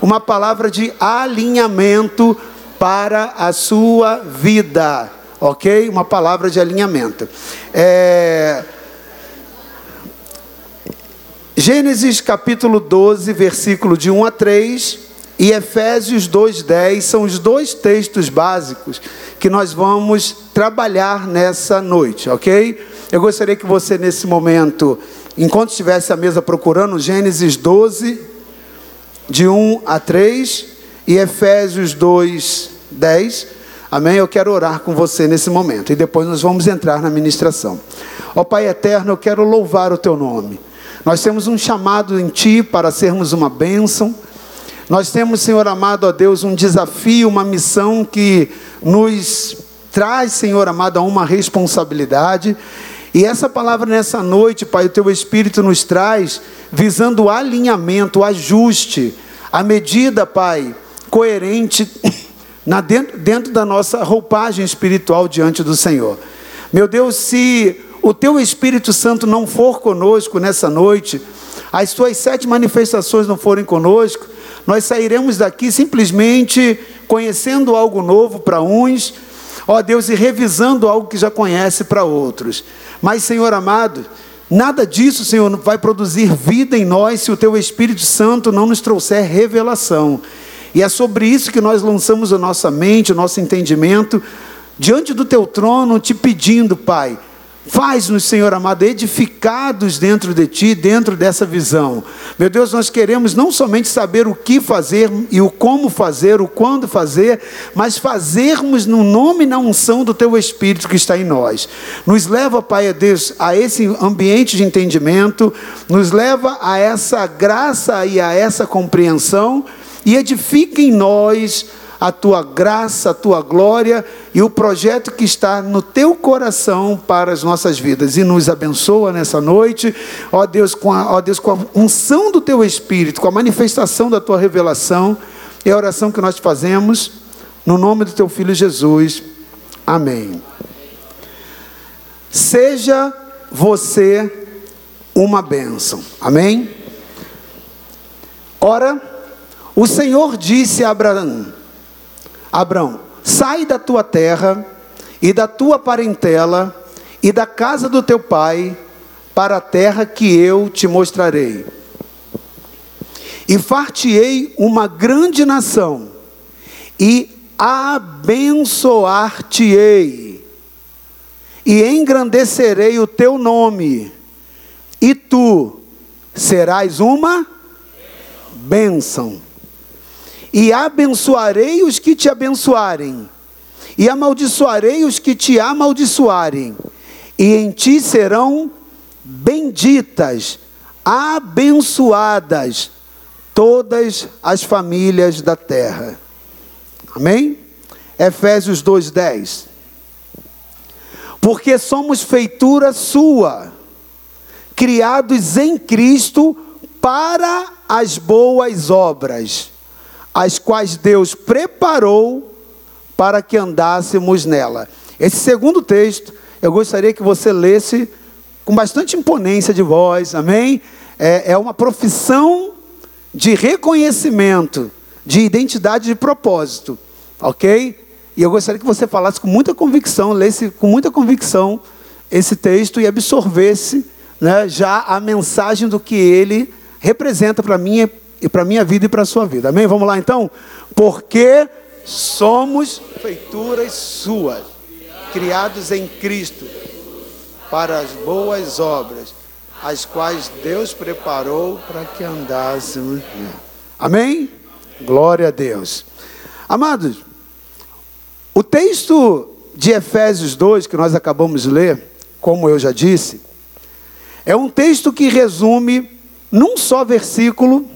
uma palavra de alinhamento para a sua vida, ok? Uma palavra de alinhamento. É... Gênesis capítulo 12, versículo de 1 a 3 e Efésios 2:10 são os dois textos básicos que nós vamos trabalhar nessa noite, ok? Eu gostaria que você nesse momento, enquanto estivesse à mesa procurando Gênesis 12 de 1 a 3 e Efésios 2:10, amém? Eu quero orar com você nesse momento e depois nós vamos entrar na ministração. Ó Pai eterno, eu quero louvar o teu nome. Nós temos um chamado em Ti para sermos uma bênção. Nós temos, Senhor amado, a Deus, um desafio, uma missão que nos traz, Senhor amado, a uma responsabilidade. E essa palavra nessa noite, Pai, o Teu Espírito nos traz, visando alinhamento, ajuste, a medida, Pai, coerente na dentro, dentro da nossa roupagem espiritual diante do Senhor. Meu Deus, se o teu Espírito Santo não for conosco nessa noite, as tuas sete manifestações não forem conosco, nós sairemos daqui simplesmente conhecendo algo novo para uns, ó Deus, e revisando algo que já conhece para outros. Mas, Senhor amado, nada disso, Senhor, vai produzir vida em nós se o teu Espírito Santo não nos trouxer revelação. E é sobre isso que nós lançamos a nossa mente, o nosso entendimento, diante do teu trono, te pedindo, Pai, Faz-nos, Senhor amado, edificados dentro de Ti, dentro dessa visão. Meu Deus, nós queremos não somente saber o que fazer e o como fazer, o quando fazer, mas fazermos no nome e na unção do Teu Espírito que está em nós. Nos leva, Pai, a Deus, a esse ambiente de entendimento, nos leva a essa graça e a essa compreensão e edifica em nós a tua graça, a tua glória e o projeto que está no teu coração para as nossas vidas. E nos abençoa nessa noite, ó Deus, com a, ó Deus, com a unção do teu Espírito, com a manifestação da tua revelação. É a oração que nós fazemos, no nome do teu Filho Jesus. Amém. Seja você uma bênção. Amém? Ora, o Senhor disse a Abraão: Abraão, sai da tua terra e da tua parentela e da casa do teu pai para a terra que eu te mostrarei. E fartiei uma grande nação e abençoar-te-ei e engrandecerei o teu nome e tu serás uma bênção e abençoarei os que te abençoarem, e amaldiçoarei os que te amaldiçoarem, e em ti serão benditas, abençoadas todas as famílias da terra. Amém? Efésios 2:10. Porque somos feitura sua, criados em Cristo para as boas obras as quais Deus preparou para que andássemos nela. Esse segundo texto, eu gostaria que você lesse com bastante imponência de voz, amém? É, é uma profissão de reconhecimento, de identidade de propósito, ok? E eu gostaria que você falasse com muita convicção, lesse com muita convicção esse texto e absorvesse né, já a mensagem do que ele representa para mim e para a minha vida e para a sua vida. Amém? Vamos lá então? Porque somos feituras suas, criados em Cristo, para as boas obras, as quais Deus preparou para que andássemos. Amém? Glória a Deus. Amados, o texto de Efésios 2, que nós acabamos de ler, como eu já disse, é um texto que resume num só versículo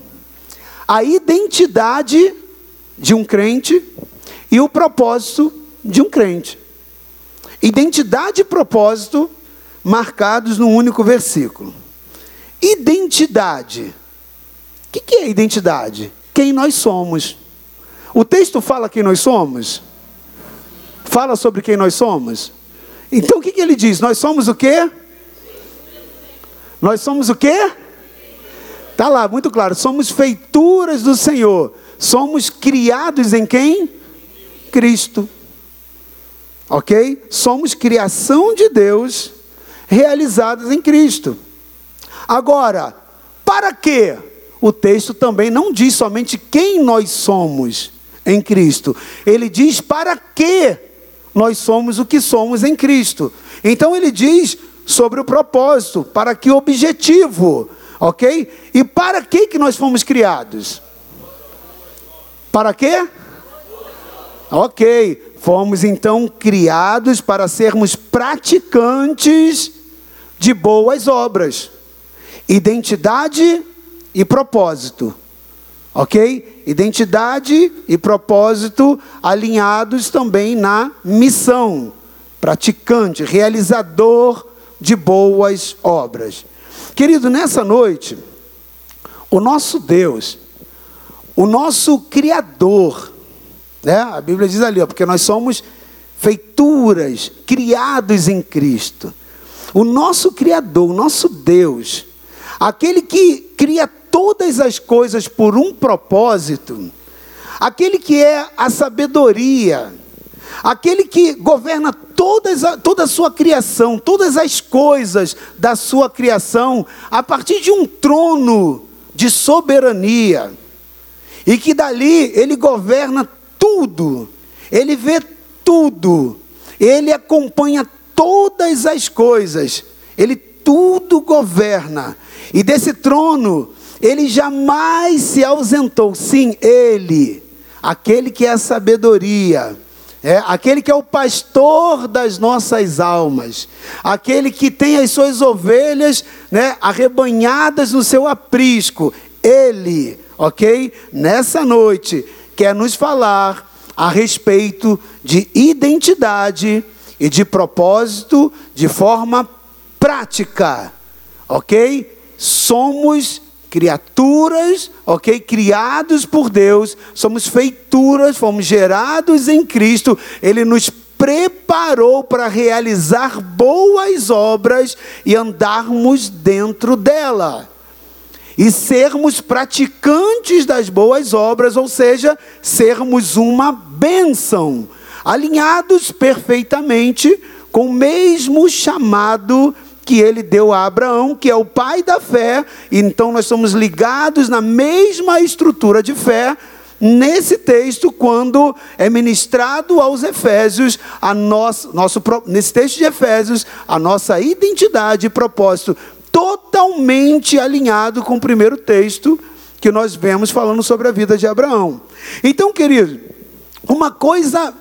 a identidade de um crente e o propósito de um crente. Identidade e propósito marcados num único versículo. Identidade. O que é identidade? Quem nós somos. O texto fala quem nós somos? Fala sobre quem nós somos? Então o que, que ele diz? Nós somos o quê? Nós somos o quê? Está lá, muito claro. Somos feituras do Senhor, somos criados em quem? Cristo. Ok? Somos criação de Deus realizadas em Cristo. Agora, para quê? O texto também não diz somente quem nós somos em Cristo, ele diz para que nós somos o que somos em Cristo. Então ele diz sobre o propósito, para que objetivo, ok? E para que que nós fomos criados? Para quê? Ok, fomos então criados para sermos praticantes de boas obras, identidade e propósito. Ok? Identidade e propósito alinhados também na missão. Praticante, realizador de boas obras. Querido, nessa noite, o nosso Deus, o nosso Criador, né? a Bíblia diz ali, ó, porque nós somos feituras, criados em Cristo. O nosso Criador, o nosso Deus, aquele que cria todas as coisas por um propósito, aquele que é a sabedoria, aquele que governa todas toda a sua criação, todas as coisas da sua criação, a partir de um trono de soberania, e que dali ele governa tudo, ele vê tudo, ele acompanha todas as coisas, ele tudo governa, e desse trono ele jamais se ausentou. Sim, ele, aquele que é a sabedoria, é, aquele que é o pastor das nossas almas, aquele que tem as suas ovelhas né, arrebanhadas no seu aprisco, ele, ok? Nessa noite, quer nos falar a respeito de identidade e de propósito de forma prática, ok? Somos criaturas, ok? Criados por Deus, somos feituras, fomos gerados em Cristo, Ele nos preparou para realizar boas obras e andarmos dentro dela. E sermos praticantes das boas obras, ou seja, sermos uma bênção, alinhados perfeitamente com o mesmo chamado que ele deu a Abraão, que é o pai da fé, então nós somos ligados na mesma estrutura de fé, nesse texto, quando é ministrado aos Efésios, a nosso, nosso, nesse texto de Efésios, a nossa identidade e propósito totalmente alinhado com o primeiro texto que nós vemos falando sobre a vida de Abraão. Então, querido, uma coisa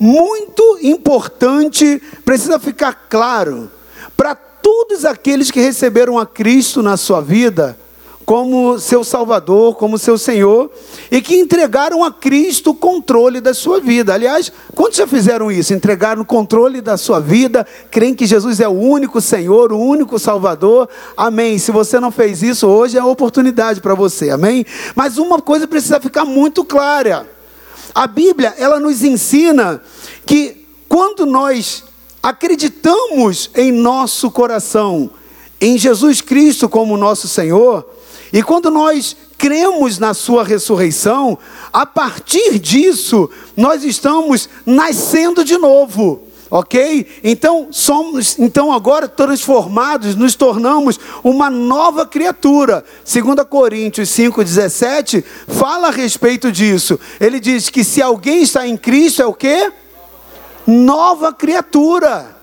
muito importante precisa ficar claro para todos aqueles que receberam a Cristo na sua vida como seu Salvador, como seu Senhor, e que entregaram a Cristo o controle da sua vida. Aliás, quantos já fizeram isso? Entregaram o controle da sua vida, creem que Jesus é o único Senhor, o único Salvador. Amém. Se você não fez isso, hoje é a oportunidade para você. Amém. Mas uma coisa precisa ficar muito clara. A Bíblia, ela nos ensina que quando nós acreditamos em nosso coração em Jesus Cristo como nosso Senhor, e quando nós cremos na sua ressurreição, a partir disso nós estamos nascendo de novo. OK? Então somos então agora transformados, nos tornamos uma nova criatura. 2 Coríntios 5:17 fala a respeito disso. Ele diz que se alguém está em Cristo é o quê? Nova criatura.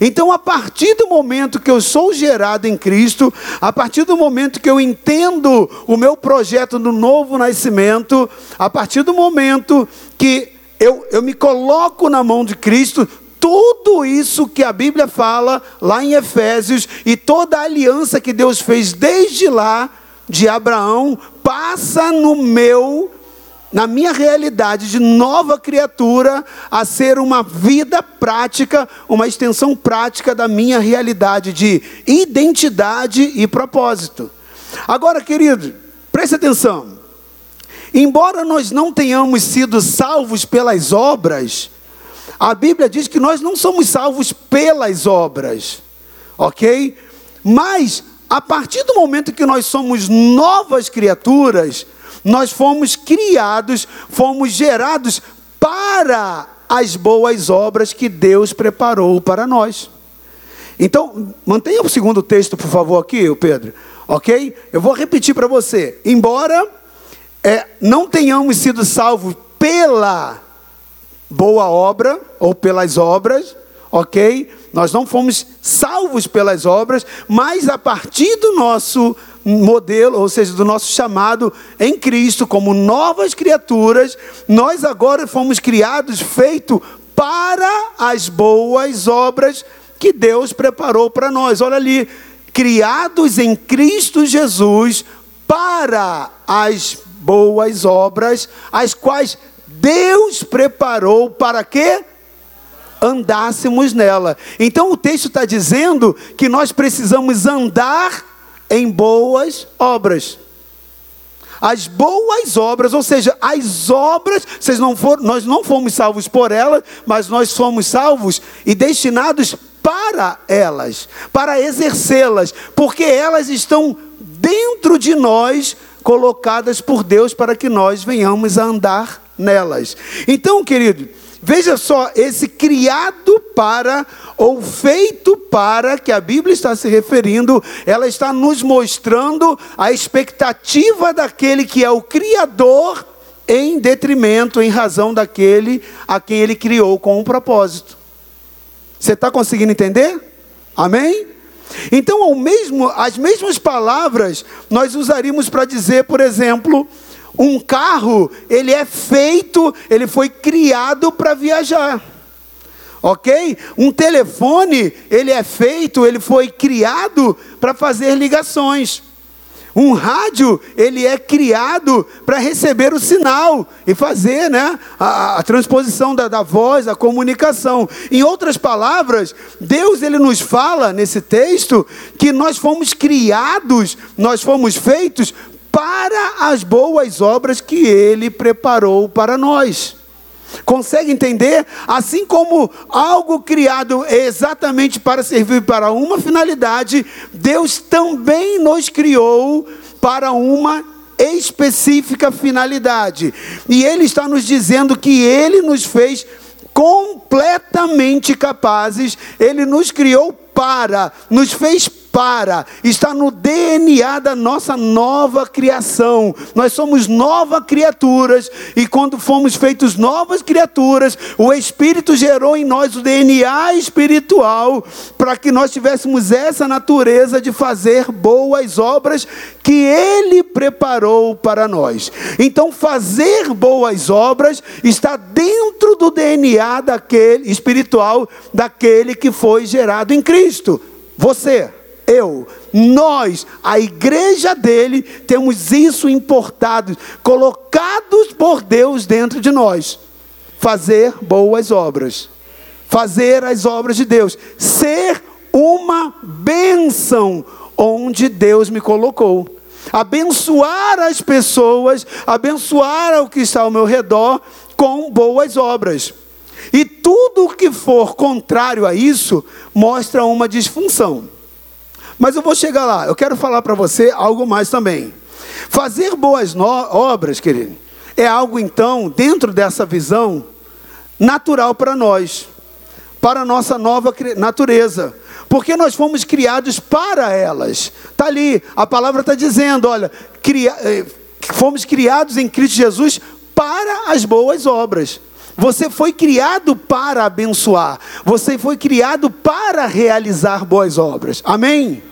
Então, a partir do momento que eu sou gerado em Cristo, a partir do momento que eu entendo o meu projeto do novo nascimento, a partir do momento que eu, eu me coloco na mão de Cristo, tudo isso que a Bíblia fala lá em Efésios e toda a aliança que Deus fez desde lá de Abraão passa no meu na minha realidade de nova criatura, a ser uma vida prática, uma extensão prática da minha realidade de identidade e propósito. Agora, querido, preste atenção. Embora nós não tenhamos sido salvos pelas obras, a Bíblia diz que nós não somos salvos pelas obras, ok? Mas, a partir do momento que nós somos novas criaturas, nós fomos criados, fomos gerados para as boas obras que Deus preparou para nós. Então, mantenha o segundo texto, por favor, aqui, Pedro. Ok? Eu vou repetir para você. Embora é, não tenhamos sido salvos pela boa obra ou pelas obras, ok? Nós não fomos salvos pelas obras, mas a partir do nosso modelo, ou seja, do nosso chamado em Cristo como novas criaturas, nós agora fomos criados, feito para as boas obras que Deus preparou para nós. Olha ali, criados em Cristo Jesus para as boas obras, as quais Deus preparou para quê? Andássemos nela. Então o texto está dizendo que nós precisamos andar em boas obras. As boas obras, ou seja, as obras, vocês não foram, nós não fomos salvos por elas, mas nós fomos salvos e destinados para elas, para exercê-las, porque elas estão dentro de nós, colocadas por Deus para que nós venhamos a andar nelas. Então, querido, veja só, esse criado para ou feito para que a Bíblia está se referindo, ela está nos mostrando a expectativa daquele que é o criador em detrimento, em razão daquele a quem ele criou com um propósito. Você está conseguindo entender? Amém? Então, mesmo, as mesmas palavras nós usaríamos para dizer, por exemplo, um carro, ele é feito, ele foi criado para viajar. Ok? Um telefone, ele é feito, ele foi criado para fazer ligações. Um rádio, ele é criado para receber o sinal e fazer né, a, a transposição da, da, voz, a comunicação. Em outras palavras, Deus ele nos fala nesse texto que nós fomos criados, nós fomos feitos para as boas obras que Ele preparou para nós. Consegue entender? Assim como algo criado exatamente para servir para uma finalidade, Deus também nos criou para uma específica finalidade. E Ele está nos dizendo que Ele nos fez completamente capazes, Ele nos criou para, nos fez para, está no DNA da nossa nova criação. Nós somos novas criaturas e quando fomos feitos novas criaturas, o Espírito gerou em nós o DNA espiritual para que nós tivéssemos essa natureza de fazer boas obras que Ele preparou para nós. Então, fazer boas obras está dentro do DNA daquele espiritual daquele que foi gerado em Cristo. Você eu, nós, a igreja dele, temos isso importado, colocados por Deus dentro de nós. Fazer boas obras, fazer as obras de Deus, ser uma bênção onde Deus me colocou. Abençoar as pessoas, abençoar o que está ao meu redor com boas obras. E tudo que for contrário a isso mostra uma disfunção. Mas eu vou chegar lá. Eu quero falar para você algo mais também. Fazer boas obras, querido, é algo então, dentro dessa visão, natural para nós, para a nossa nova natureza. Porque nós fomos criados para elas. Está ali, a palavra está dizendo: olha, cria, eh, fomos criados em Cristo Jesus para as boas obras. Você foi criado para abençoar. Você foi criado para realizar boas obras. Amém?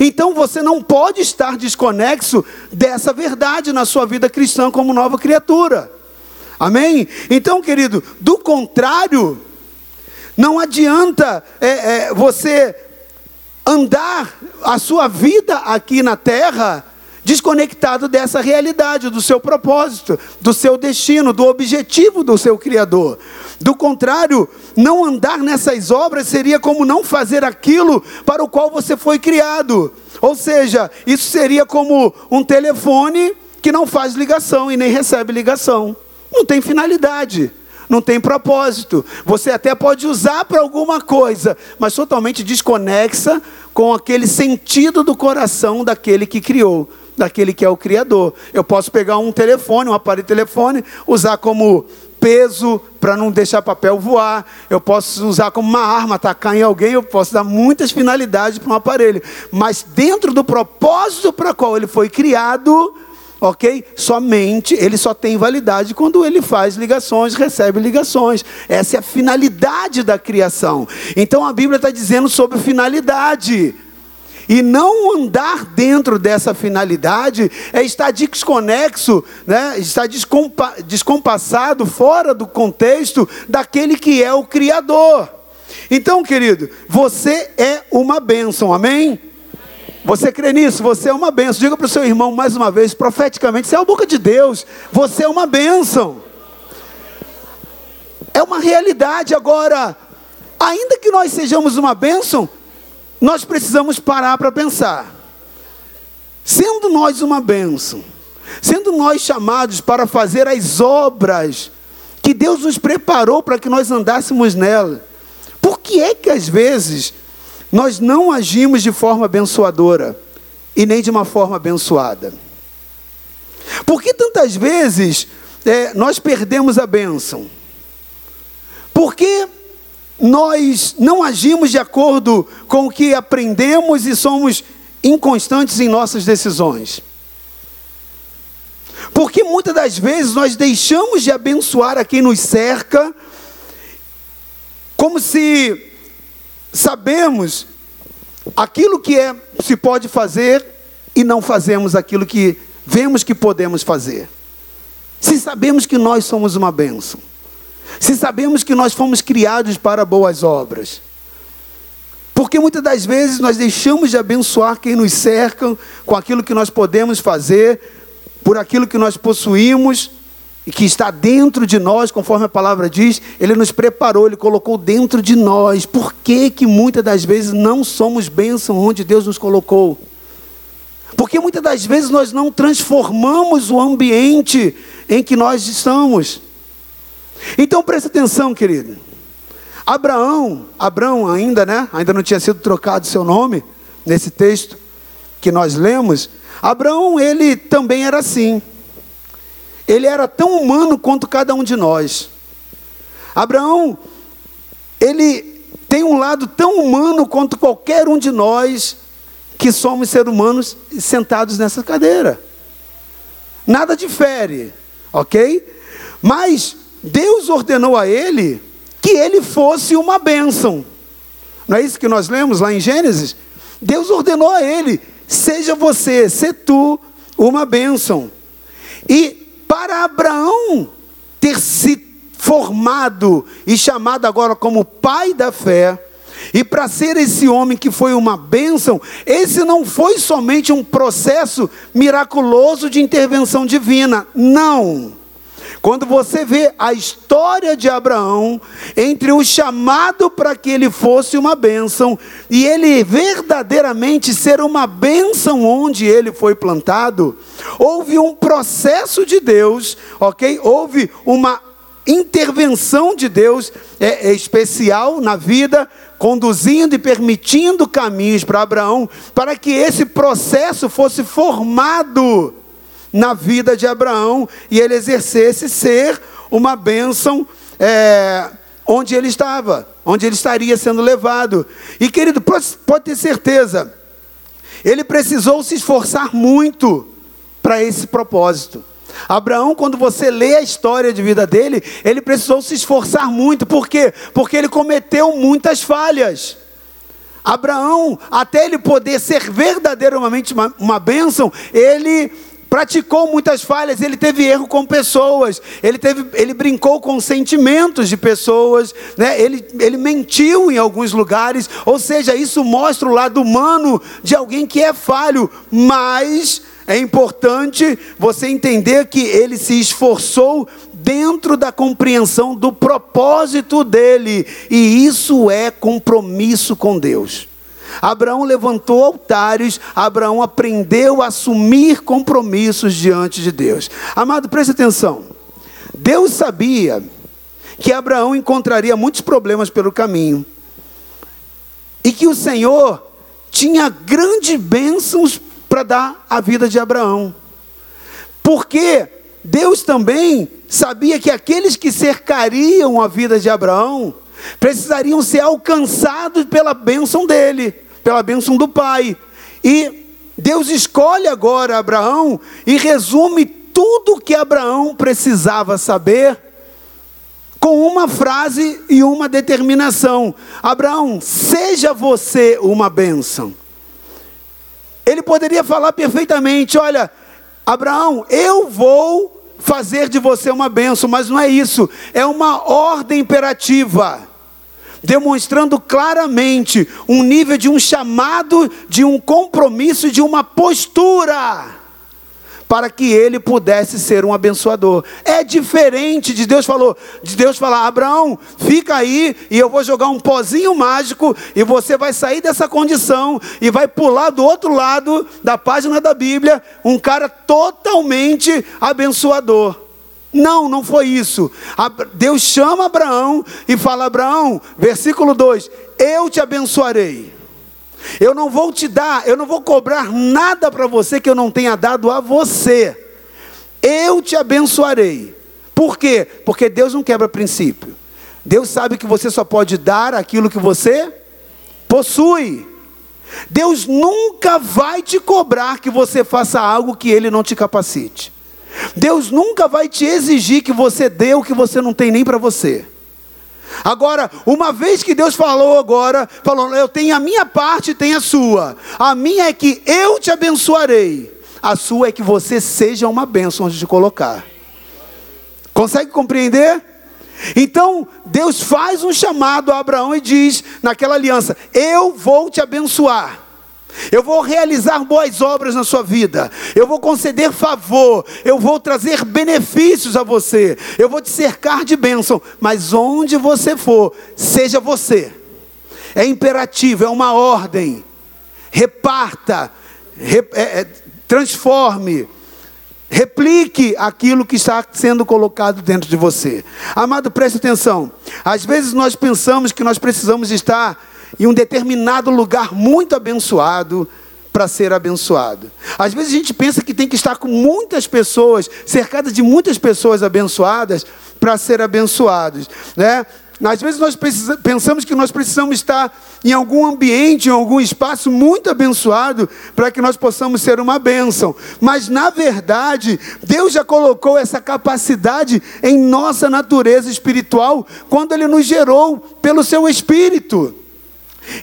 Então você não pode estar desconexo dessa verdade na sua vida cristã como nova criatura. Amém? Então, querido, do contrário, não adianta é, é, você andar a sua vida aqui na terra desconectado dessa realidade, do seu propósito, do seu destino, do objetivo do seu Criador. Do contrário, não andar nessas obras seria como não fazer aquilo para o qual você foi criado. Ou seja, isso seria como um telefone que não faz ligação e nem recebe ligação. Não tem finalidade não tem propósito. Você até pode usar para alguma coisa, mas totalmente desconexa com aquele sentido do coração daquele que criou. Daquele que é o Criador. Eu posso pegar um telefone, um aparelho de telefone, usar como peso para não deixar papel voar, eu posso usar como uma arma, atacar em alguém, eu posso dar muitas finalidades para um aparelho, mas dentro do propósito para qual ele foi criado, ok? Somente ele só tem validade quando ele faz ligações, recebe ligações. Essa é a finalidade da criação. Então a Bíblia está dizendo sobre finalidade. E não andar dentro dessa finalidade é estar desconexo, né? estar descompa descompassado, fora do contexto daquele que é o Criador. Então, querido, você é uma bênção, amém? Você crê nisso? Você é uma bênção. Diga para o seu irmão mais uma vez, profeticamente: você é a boca de Deus, você é uma bênção. É uma realidade agora. Ainda que nós sejamos uma bênção, nós precisamos parar para pensar. Sendo nós uma bênção, sendo nós chamados para fazer as obras que Deus nos preparou para que nós andássemos nela, por que é que às vezes nós não agimos de forma abençoadora e nem de uma forma abençoada? Por que tantas vezes é, nós perdemos a bênção? Porque nós não agimos de acordo com o que aprendemos e somos inconstantes em nossas decisões. Porque muitas das vezes nós deixamos de abençoar a quem nos cerca, como se sabemos aquilo que é, se pode fazer e não fazemos aquilo que vemos que podemos fazer. Se sabemos que nós somos uma bênção. Se sabemos que nós fomos criados para boas obras. Porque muitas das vezes nós deixamos de abençoar quem nos cerca com aquilo que nós podemos fazer, por aquilo que nós possuímos e que está dentro de nós, conforme a palavra diz, Ele nos preparou, Ele colocou dentro de nós. Por que, que muitas das vezes não somos bênção onde Deus nos colocou? Porque muitas das vezes nós não transformamos o ambiente em que nós estamos. Então preste atenção, querido. Abraão, Abraão ainda, né? Ainda não tinha sido trocado seu nome nesse texto que nós lemos. Abraão, ele também era assim. Ele era tão humano quanto cada um de nós. Abraão, ele tem um lado tão humano quanto qualquer um de nós que somos seres humanos sentados nessa cadeira. Nada difere, ok? Mas Deus ordenou a ele que ele fosse uma bênção. Não é isso que nós lemos lá em Gênesis? Deus ordenou a ele: seja você, se tu, uma bênção. E para Abraão ter se formado e chamado agora como pai da fé, e para ser esse homem que foi uma bênção, esse não foi somente um processo miraculoso de intervenção divina. Não. Quando você vê a história de Abraão, entre o chamado para que ele fosse uma bênção e ele verdadeiramente ser uma bênção onde ele foi plantado, houve um processo de Deus, ok? Houve uma intervenção de Deus é, é especial na vida, conduzindo e permitindo caminhos para Abraão, para que esse processo fosse formado na vida de Abraão e ele exercesse ser uma bênção é, onde ele estava, onde ele estaria sendo levado. E querido, pode ter certeza, ele precisou se esforçar muito para esse propósito. Abraão, quando você lê a história de vida dele, ele precisou se esforçar muito, por quê? Porque ele cometeu muitas falhas. Abraão, até ele poder ser verdadeiramente uma, uma bênção, ele praticou muitas falhas, ele teve erro com pessoas, ele, teve, ele brincou com sentimentos de pessoas, né? ele, ele mentiu em alguns lugares, ou seja, isso mostra o lado humano de alguém que é falho, mas é importante você entender que ele se esforçou dentro da compreensão do propósito dele, e isso é compromisso com Deus. Abraão levantou altares, Abraão aprendeu a assumir compromissos diante de Deus. Amado, preste atenção. Deus sabia que Abraão encontraria muitos problemas pelo caminho. E que o Senhor tinha grandes bênçãos para dar a vida de Abraão. Porque Deus também sabia que aqueles que cercariam a vida de Abraão precisariam ser alcançados pela bênção dele, pela bênção do pai. E Deus escolhe agora Abraão e resume tudo que Abraão precisava saber com uma frase e uma determinação: Abraão, seja você uma bênção. Ele poderia falar perfeitamente: Olha, Abraão, eu vou fazer de você uma bênção, mas não é isso, é uma ordem imperativa demonstrando claramente um nível de um chamado, de um compromisso, de uma postura para que ele pudesse ser um abençoador. É diferente de Deus falou, de Deus falar: "Abraão, fica aí e eu vou jogar um pozinho mágico e você vai sair dessa condição e vai pular do outro lado da página da Bíblia, um cara totalmente abençoador". Não, não foi isso. Deus chama Abraão e fala: Abraão, versículo 2: Eu te abençoarei. Eu não vou te dar, eu não vou cobrar nada para você que eu não tenha dado a você. Eu te abençoarei. Por quê? Porque Deus não quebra princípio. Deus sabe que você só pode dar aquilo que você possui. Deus nunca vai te cobrar que você faça algo que Ele não te capacite. Deus nunca vai te exigir que você dê o que você não tem nem para você. Agora, uma vez que Deus falou agora, falou, eu tenho a minha parte tenho a sua. A minha é que eu te abençoarei. A sua é que você seja uma bênção onde te colocar. Consegue compreender? Então, Deus faz um chamado a Abraão e diz naquela aliança: Eu vou te abençoar. Eu vou realizar boas obras na sua vida. Eu vou conceder favor. Eu vou trazer benefícios a você. Eu vou te cercar de bênção. Mas onde você for, seja você. É imperativo, é uma ordem. Reparta, rep, é, é, transforme, replique aquilo que está sendo colocado dentro de você. Amado, preste atenção. Às vezes nós pensamos que nós precisamos estar em um determinado lugar muito abençoado para ser abençoado. Às vezes a gente pensa que tem que estar com muitas pessoas, cercada de muitas pessoas abençoadas para ser abençoados, né? Às vezes nós pensamos que nós precisamos estar em algum ambiente, em algum espaço muito abençoado para que nós possamos ser uma bênção. Mas na verdade, Deus já colocou essa capacidade em nossa natureza espiritual quando Ele nos gerou pelo Seu Espírito.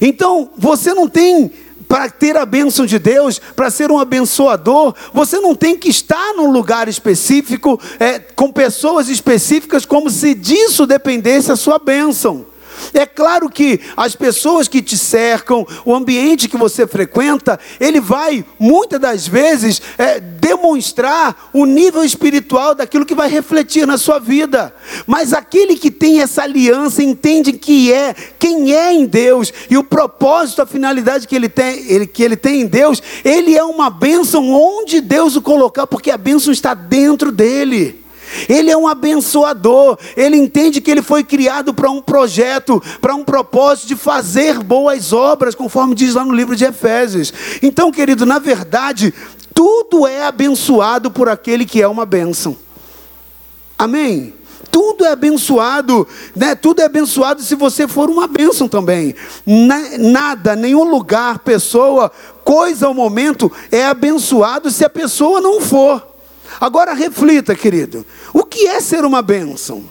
Então, você não tem para ter a bênção de Deus, para ser um abençoador, você não tem que estar num lugar específico, é, com pessoas específicas, como se disso dependesse a sua bênção. É claro que as pessoas que te cercam, o ambiente que você frequenta, ele vai, muitas das vezes, é, demonstrar o nível espiritual daquilo que vai refletir na sua vida. Mas aquele que tem essa aliança, entende que é, quem é em Deus, e o propósito, a finalidade que ele tem, ele, que ele tem em Deus, ele é uma bênção onde Deus o colocar, porque a bênção está dentro dele. Ele é um abençoador, ele entende que ele foi criado para um projeto, para um propósito de fazer boas obras, conforme diz lá no livro de Efésios. Então, querido, na verdade, tudo é abençoado por aquele que é uma bênção. Amém? Tudo é abençoado, né? Tudo é abençoado se você for uma bênção também. Nada, nenhum lugar, pessoa, coisa ou momento é abençoado se a pessoa não for. Agora reflita, querido: o que é ser uma bênção?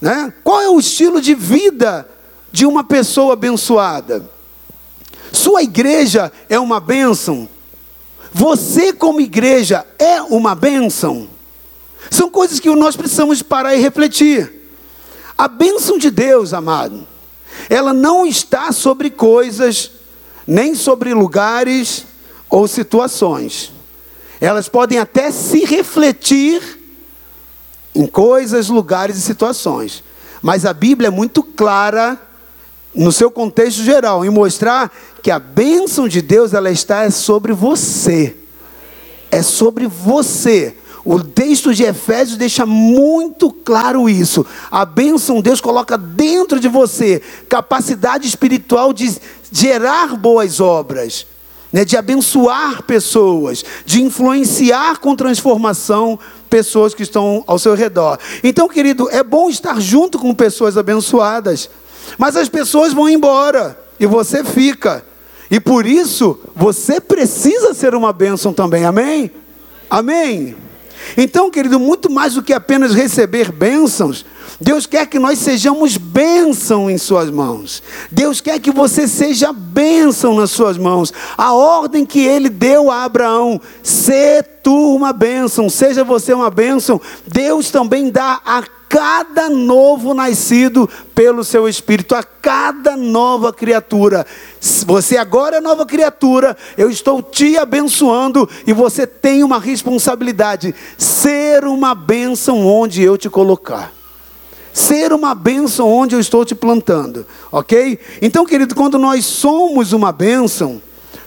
Né? Qual é o estilo de vida de uma pessoa abençoada? Sua igreja é uma bênção? Você, como igreja, é uma bênção? São coisas que nós precisamos parar e refletir. A bênção de Deus, amado, ela não está sobre coisas, nem sobre lugares ou situações. Elas podem até se refletir em coisas, lugares e situações. Mas a Bíblia é muito clara no seu contexto geral em mostrar que a bênção de Deus ela está sobre você. É sobre você. O texto de Efésios deixa muito claro isso. A bênção Deus coloca dentro de você capacidade espiritual de gerar boas obras. Né, de abençoar pessoas, de influenciar com transformação pessoas que estão ao seu redor. Então, querido, é bom estar junto com pessoas abençoadas, mas as pessoas vão embora e você fica. E por isso, você precisa ser uma bênção também, amém? Amém? Então, querido, muito mais do que apenas receber bênçãos, Deus quer que nós sejamos bênção em Suas mãos. Deus quer que você seja bênção nas Suas mãos. A ordem que Ele deu a Abraão: ser tu uma bênção, seja você uma bênção. Deus também dá a cada novo nascido pelo seu Espírito, a cada nova criatura. Você agora é nova criatura, eu estou te abençoando e você tem uma responsabilidade: ser uma bênção onde eu te colocar ser uma bênção onde eu estou te plantando, ok? Então, querido, quando nós somos uma bênção,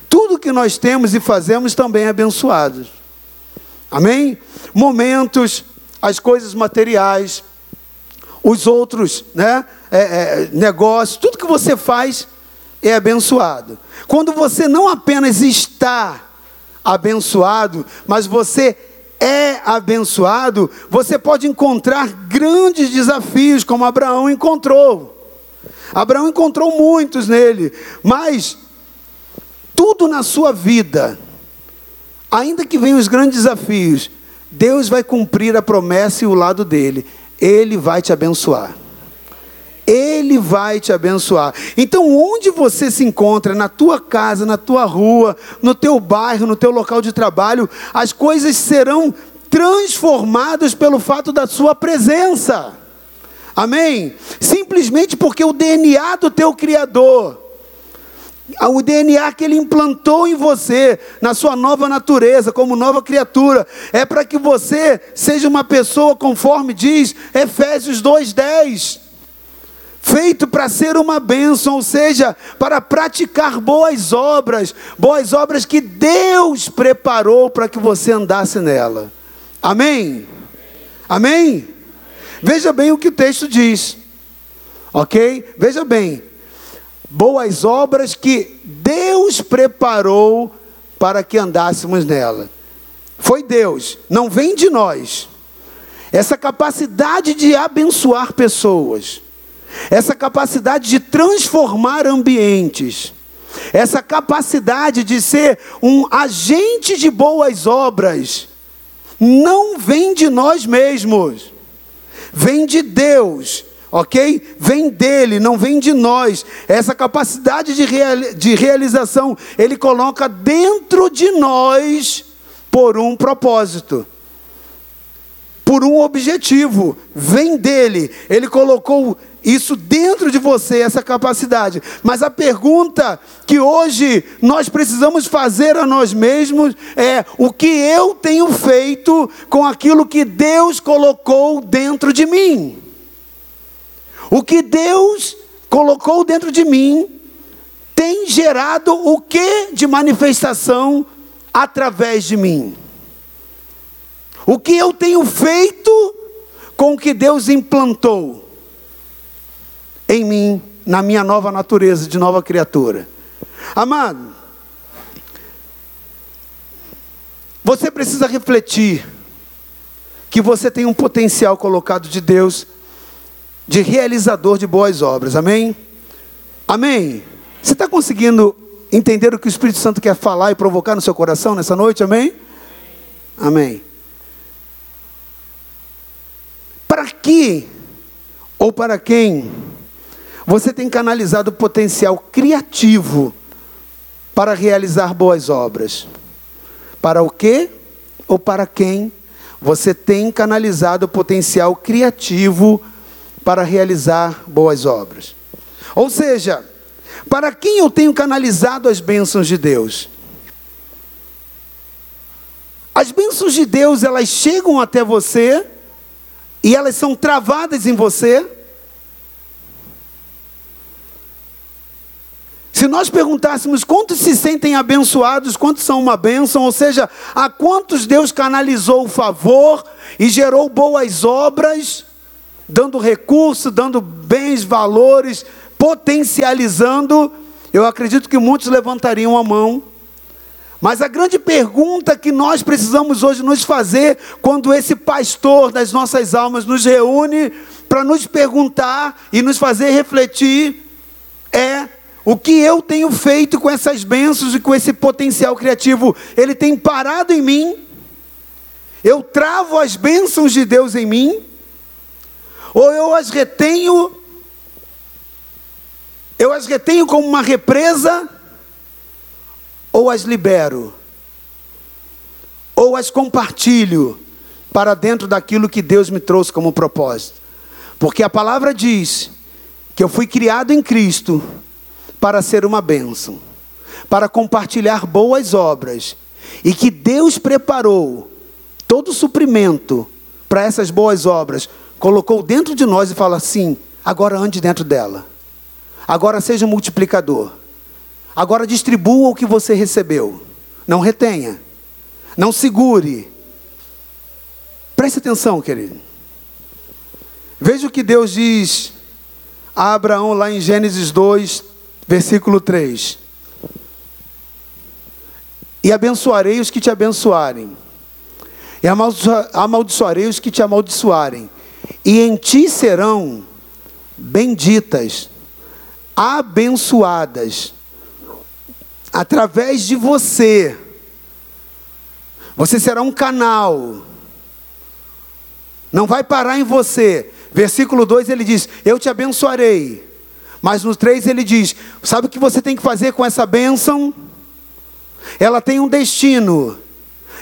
tudo que nós temos e fazemos também é abençoado, amém? Momentos, as coisas materiais, os outros, né? É, é, negócios, tudo que você faz é abençoado. Quando você não apenas está abençoado, mas você é abençoado, você pode encontrar grandes desafios, como Abraão encontrou. Abraão encontrou muitos nele, mas tudo na sua vida, ainda que venham os grandes desafios, Deus vai cumprir a promessa e o lado dele, Ele vai te abençoar. Ele vai te abençoar. Então, onde você se encontra, na tua casa, na tua rua, no teu bairro, no teu local de trabalho, as coisas serão transformadas pelo fato da sua presença. Amém? Simplesmente porque o DNA do teu Criador, o DNA que Ele implantou em você, na sua nova natureza, como nova criatura, é para que você seja uma pessoa conforme diz Efésios 2,10 feito para ser uma bênção, ou seja, para praticar boas obras, boas obras que Deus preparou para que você andasse nela. Amém? Amém? Veja bem o que o texto diz, ok? Veja bem, boas obras que Deus preparou para que andássemos nela. Foi Deus, não vem de nós. Essa capacidade de abençoar pessoas essa capacidade de transformar ambientes, essa capacidade de ser um agente de boas obras, não vem de nós mesmos, vem de Deus, ok? Vem dele, não vem de nós. Essa capacidade de, real, de realização, ele coloca dentro de nós por um propósito por um objetivo, vem dele. Ele colocou isso dentro de você, essa capacidade. Mas a pergunta que hoje nós precisamos fazer a nós mesmos é: o que eu tenho feito com aquilo que Deus colocou dentro de mim? O que Deus colocou dentro de mim tem gerado o que de manifestação através de mim? O que eu tenho feito com o que Deus implantou em mim, na minha nova natureza de nova criatura? Amado, você precisa refletir que você tem um potencial colocado de Deus de realizador de boas obras, amém? Amém? Você está conseguindo entender o que o Espírito Santo quer falar e provocar no seu coração nessa noite, amém? Amém. Para que ou para quem você tem canalizado potencial criativo para realizar boas obras? Para o que ou para quem você tem canalizado potencial criativo para realizar boas obras? Ou seja, para quem eu tenho canalizado as bênçãos de Deus? As bênçãos de Deus, elas chegam até você e elas são travadas em você? Se nós perguntássemos quantos se sentem abençoados, quantos são uma bênção, ou seja, a quantos Deus canalizou o favor e gerou boas obras, dando recurso, dando bens, valores, potencializando, eu acredito que muitos levantariam a mão Mas a grande pergunta que nós precisamos hoje nos fazer, quando esse pastor das nossas almas nos reúne para nos perguntar e nos fazer refletir, é o que eu tenho feito com essas bênçãos e com esse potencial criativo? Ele tem parado em mim? Eu travo as bênçãos de Deus em mim? Ou eu as retenho? Eu as retenho como uma represa? ou as libero, ou as compartilho para dentro daquilo que Deus me trouxe como propósito. Porque a palavra diz que eu fui criado em Cristo para ser uma bênção, para compartilhar boas obras, e que Deus preparou todo o suprimento para essas boas obras, colocou dentro de nós e fala assim: agora ande dentro dela, agora seja um multiplicador. Agora distribua o que você recebeu. Não retenha. Não segure. Preste atenção, querido. Veja o que Deus diz a Abraão lá em Gênesis 2, versículo 3. E abençoarei os que te abençoarem, e amaldiçoarei os que te amaldiçoarem, e em ti serão benditas, abençoadas através de você, você será um canal, não vai parar em você. Versículo 2 ele diz: Eu te abençoarei. Mas no 3 ele diz: Sabe o que você tem que fazer com essa bênção? Ela tem um destino,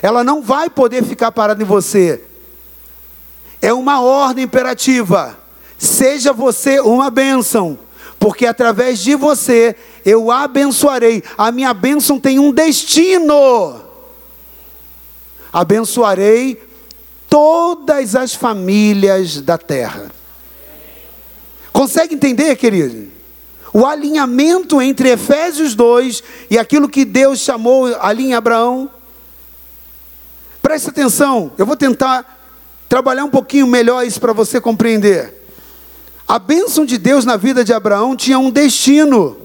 ela não vai poder ficar parada em você. É uma ordem imperativa. Seja você uma bênção, porque através de você eu abençoarei. A minha bênção tem um destino. Abençoarei todas as famílias da terra. Consegue entender, querido? O alinhamento entre Efésios 2 e aquilo que Deus chamou ali em Abraão. Preste atenção, eu vou tentar trabalhar um pouquinho melhor isso para você compreender. A bênção de Deus na vida de Abraão tinha um destino.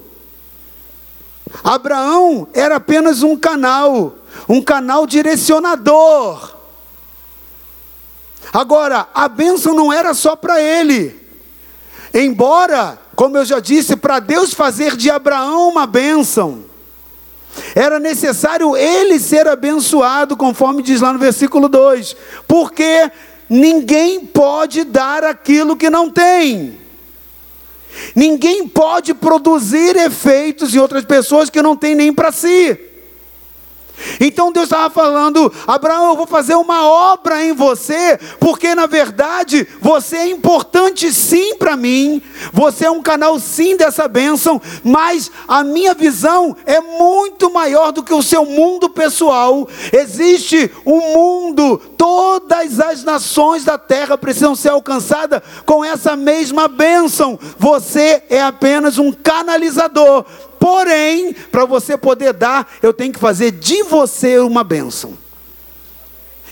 Abraão era apenas um canal, um canal direcionador. Agora, a bênção não era só para ele. Embora, como eu já disse, para Deus fazer de Abraão uma bênção, era necessário ele ser abençoado, conforme diz lá no versículo 2, porque ninguém pode dar aquilo que não tem. Ninguém pode produzir efeitos em outras pessoas que não tem nem para si. Então Deus estava falando, Abraão, eu vou fazer uma obra em você, porque na verdade você é importante sim para mim, você é um canal sim dessa bênção, mas a minha visão é muito maior do que o seu mundo pessoal. Existe um mundo, todas as nações da terra precisam ser alcançadas com essa mesma bênção. Você é apenas um canalizador Porém, para você poder dar, eu tenho que fazer de você uma bênção.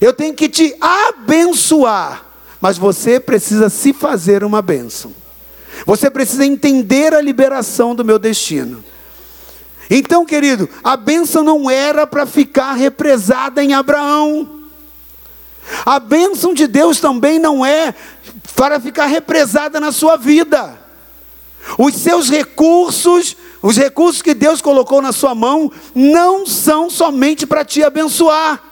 Eu tenho que te abençoar, mas você precisa se fazer uma bênção. Você precisa entender a liberação do meu destino. Então, querido, a bênção não era para ficar represada em Abraão. A bênção de Deus também não é para ficar represada na sua vida. Os seus recursos os recursos que Deus colocou na sua mão não são somente para te abençoar.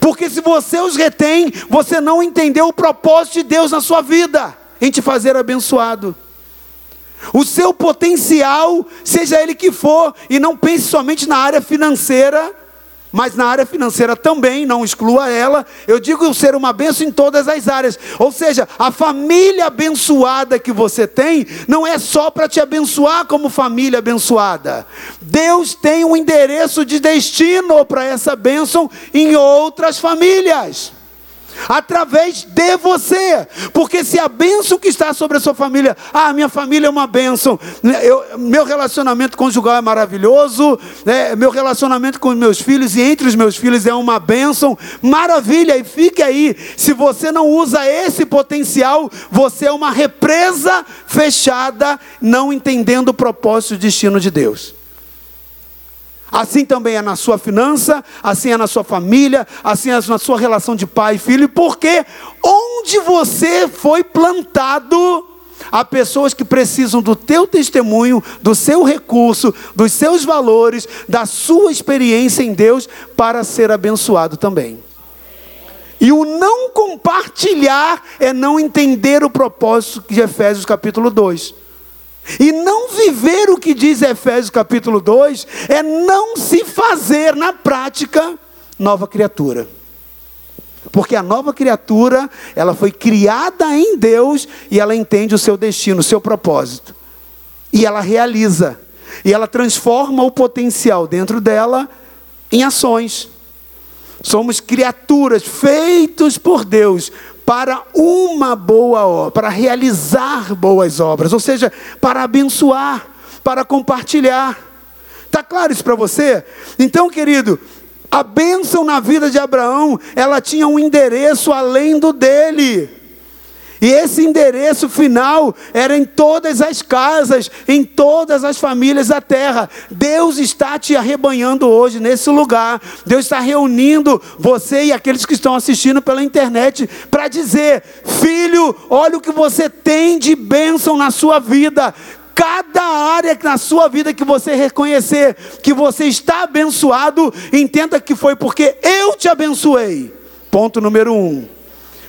Porque se você os retém, você não entendeu o propósito de Deus na sua vida, em te fazer abençoado. O seu potencial, seja ele que for, e não pense somente na área financeira, mas na área financeira também, não exclua ela. Eu digo ser uma benção em todas as áreas. Ou seja, a família abençoada que você tem não é só para te abençoar como família abençoada. Deus tem um endereço de destino para essa bênção em outras famílias através de você, porque se a bênção que está sobre a sua família, ah, minha família é uma bênção, eu, meu relacionamento conjugal é maravilhoso, né, meu relacionamento com meus filhos e entre os meus filhos é uma bênção, maravilha, e fique aí, se você não usa esse potencial, você é uma represa fechada, não entendendo o propósito e o destino de Deus. Assim também é na sua finança, assim é na sua família, assim é na sua relação de pai e filho, porque onde você foi plantado, há pessoas que precisam do teu testemunho, do seu recurso, dos seus valores, da sua experiência em Deus para ser abençoado também. E o não compartilhar é não entender o propósito de Efésios capítulo 2. E não viver o que diz Efésios capítulo 2 é não se fazer na prática nova criatura. Porque a nova criatura, ela foi criada em Deus e ela entende o seu destino, o seu propósito. E ela realiza. E ela transforma o potencial dentro dela em ações. Somos criaturas feitos por Deus para uma boa obra, para realizar boas obras, ou seja, para abençoar, para compartilhar. Está claro isso para você? Então, querido, a bênção na vida de Abraão, ela tinha um endereço além do dele. E esse endereço final era em todas as casas, em todas as famílias da terra. Deus está te arrebanhando hoje nesse lugar. Deus está reunindo você e aqueles que estão assistindo pela internet para dizer: Filho, olha o que você tem de bênção na sua vida cada área na sua vida que você reconhecer que você está abençoado, entenda que foi porque eu te abençoei. Ponto número um.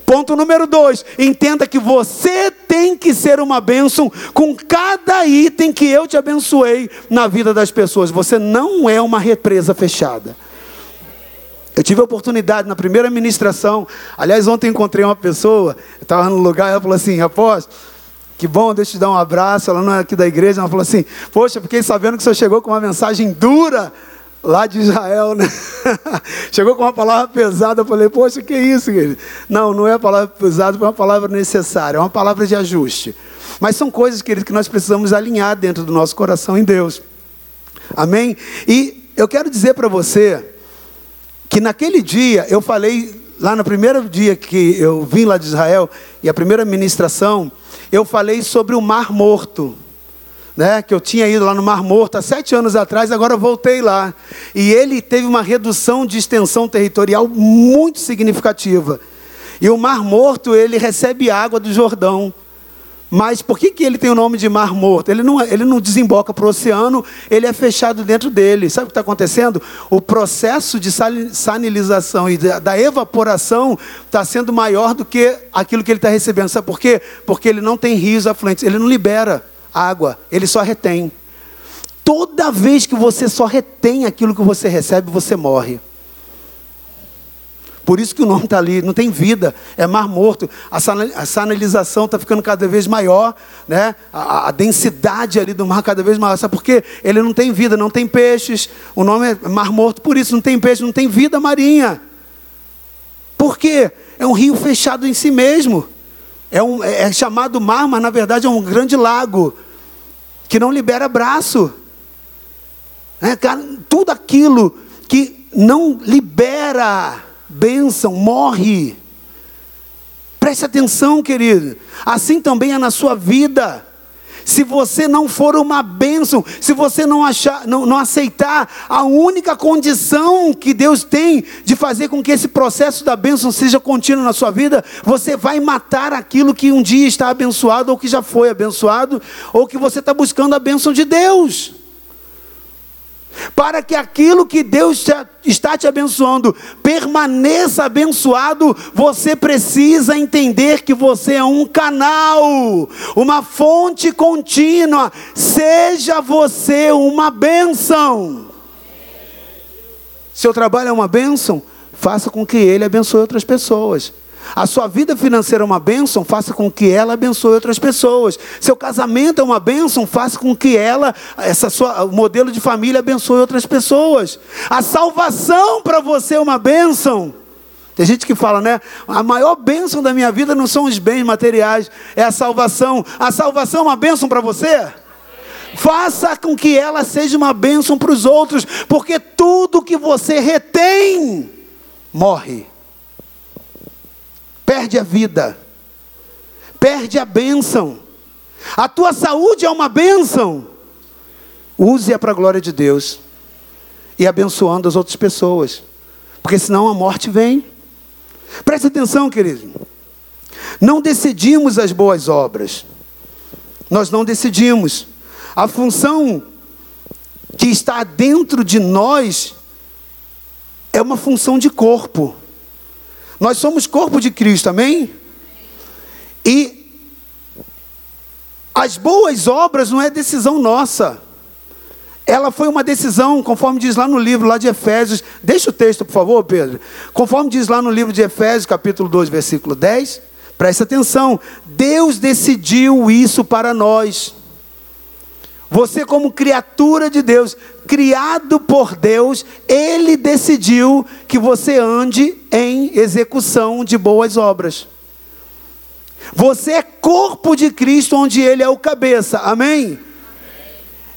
Ponto número dois, entenda que você tem que ser uma bênção com cada item que eu te abençoei na vida das pessoas. Você não é uma represa fechada. Eu tive a oportunidade na primeira ministração. Aliás, ontem encontrei uma pessoa, estava no lugar, ela falou assim: Apóstolo, que bom, deixa eu te dar um abraço. Ela não é aqui da igreja, ela falou assim: Poxa, fiquei sabendo que o senhor chegou com uma mensagem dura lá de Israel, né? Chegou com uma palavra pesada, eu falei, poxa, que isso, querido? Não, não é uma palavra pesada, é uma palavra necessária, é uma palavra de ajuste. Mas são coisas, querido, que nós precisamos alinhar dentro do nosso coração em Deus. Amém? E eu quero dizer para você que naquele dia eu falei, lá no primeiro dia que eu vim lá de Israel, e a primeira ministração, eu falei sobre o Mar Morto né, que eu tinha ido lá no Mar Morto há sete anos atrás, agora voltei lá. E ele teve uma redução de extensão territorial muito significativa. E o Mar Morto, ele recebe água do Jordão. Mas por que, que ele tem o nome de Mar Morto? Ele não, ele não desemboca para o oceano, ele é fechado dentro dele. Sabe o que está acontecendo? O processo de sanilização e da evaporação está sendo maior do que aquilo que ele está recebendo. Sabe por quê? Porque ele não tem rios afluentes, ele não libera água, ele só retém. Toda vez que você só retém aquilo que você recebe, você morre. Por isso que o nome está ali, não tem vida, é mar morto. A sanalização está ficando cada vez maior, né? A, a, densidade ali do mar cada vez maior. Sabe por quê? Ele não tem vida, não tem peixes. O nome é mar morto, por isso não tem peixe, não tem vida marinha. Por quê? É um rio fechado em si mesmo. É, um, é chamado mar, mas na verdade é um grande lago que não libera braço. É, cara, tudo aquilo que não libera bênção morre. Preste atenção, querido. Assim também é na sua vida se você não for uma bênção, se você não, achar, não, não aceitar a única condição que Deus tem de fazer com que esse processo da bênção seja contínuo na sua vida, você vai matar aquilo que um dia está abençoado, ou que já foi abençoado, ou que você está buscando a bênção de Deus. Para que aquilo que Deus está te abençoando permaneça abençoado, você precisa entender que você é um canal, uma fonte contínua. Seja você uma bênção. Seu trabalho é uma bênção, faça com que ele abençoe outras pessoas. A sua vida financeira é uma bênção, faça com que ela abençoe outras pessoas. Seu casamento é uma bênção, faça com que ela, essa sua modelo de família abençoe outras pessoas. A salvação para você é uma bênção. Tem gente que fala, né? A maior bênção da minha vida não são os bens materiais, é a salvação. A salvação é uma bênção para você? Faça com que ela seja uma bênção para os outros, porque tudo que você retém morre perde a vida, perde a bênção. A tua saúde é uma bênção. Use-a para a glória de Deus. e abençoando as outras pessoas. Porque senão a morte vem. Preste atenção, querido. Não decidimos as boas obras. Nós não decidimos. A função que está dentro de nós é uma função de corpo. Nós somos corpo de Cristo, amém? E as boas obras não é decisão nossa. Ela foi uma decisão, conforme diz lá no livro lá de Efésios. Deixa o texto, por favor, Pedro. Conforme diz lá no livro de Efésios, capítulo 2, versículo 10. Preste atenção. Deus decidiu isso para nós. Você, como criatura de Deus, criado por Deus, Ele decidiu que você ande em execução de boas obras. Você é corpo de Cristo, onde Ele é o cabeça. Amém?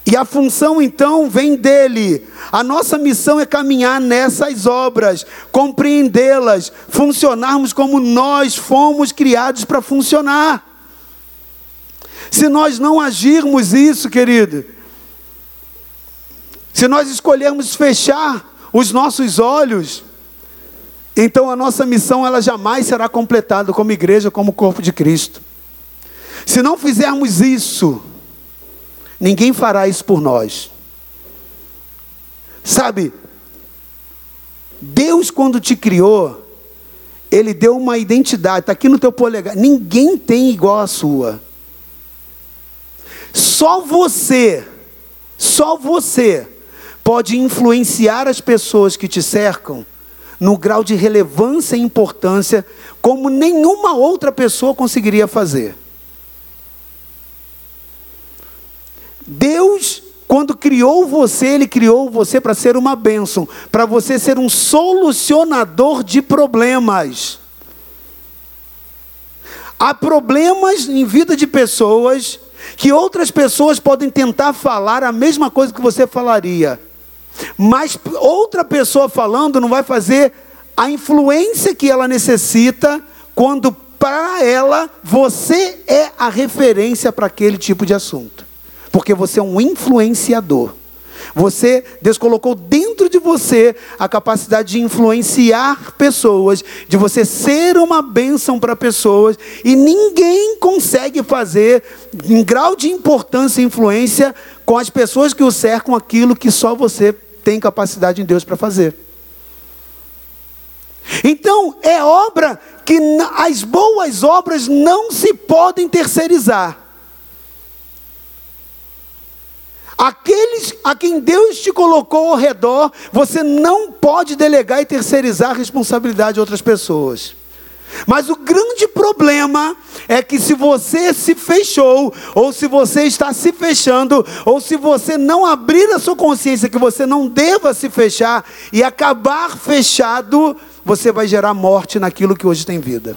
E a função então vem dele. A nossa missão é caminhar nessas obras, compreendê-las, funcionarmos como nós fomos criados para funcionar. Se nós não agirmos isso, querido, se nós escolhermos fechar os nossos olhos, então a nossa missão ela jamais será completada como igreja, como corpo de Cristo. Se não fizermos isso, ninguém fará isso por nós. Sabe, Deus quando te criou, Ele deu uma identidade, está aqui no teu polegar, ninguém tem igual a sua. Só você, só você pode influenciar as pessoas que te cercam no grau de relevância e importância como nenhuma outra pessoa conseguiria fazer. Deus, quando criou você, Ele criou você para ser uma bênção, para você ser um solucionador de problemas. Há problemas em vida de pessoas que outras pessoas podem tentar falar a mesma coisa que você falaria, mas outra pessoa falando não vai fazer a influência que ela necessita quando para ela você é a referência para aquele tipo de assunto, porque você é um influenciador. Você, Deus colocou dentro de você a capacidade de influenciar pessoas, de você ser uma bênção para pessoas, e ninguém consegue fazer, em grau de importância e influência, com as pessoas que o cercam, aquilo que só você tem capacidade em Deus para fazer. Então, é obra que as boas obras não se podem terceirizar. Aqueles a quem Deus te colocou ao redor, você não pode delegar e terceirizar a responsabilidade de outras pessoas. Mas o grande problema é que se você se fechou, ou se você está se fechando, ou se você não abrir a sua consciência que você não deva se fechar e acabar fechado, você vai gerar morte naquilo que hoje tem vida.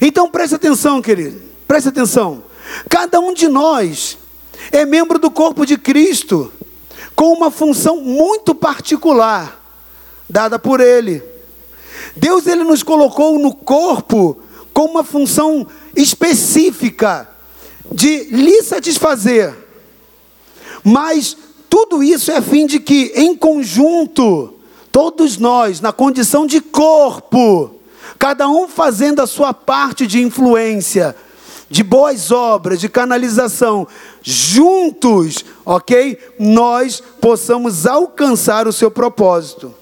Então preste atenção, querido, preste atenção. Cada um de nós é membro do corpo de Cristo, com uma função muito particular, dada por Ele. Deus ele nos colocou no corpo com uma função específica de lhe satisfazer. Mas tudo isso é a fim de que, em conjunto, todos nós, na condição de corpo, cada um fazendo a sua parte de influência, de boas obras, de canalização, juntos, ok? Nós possamos alcançar o seu propósito.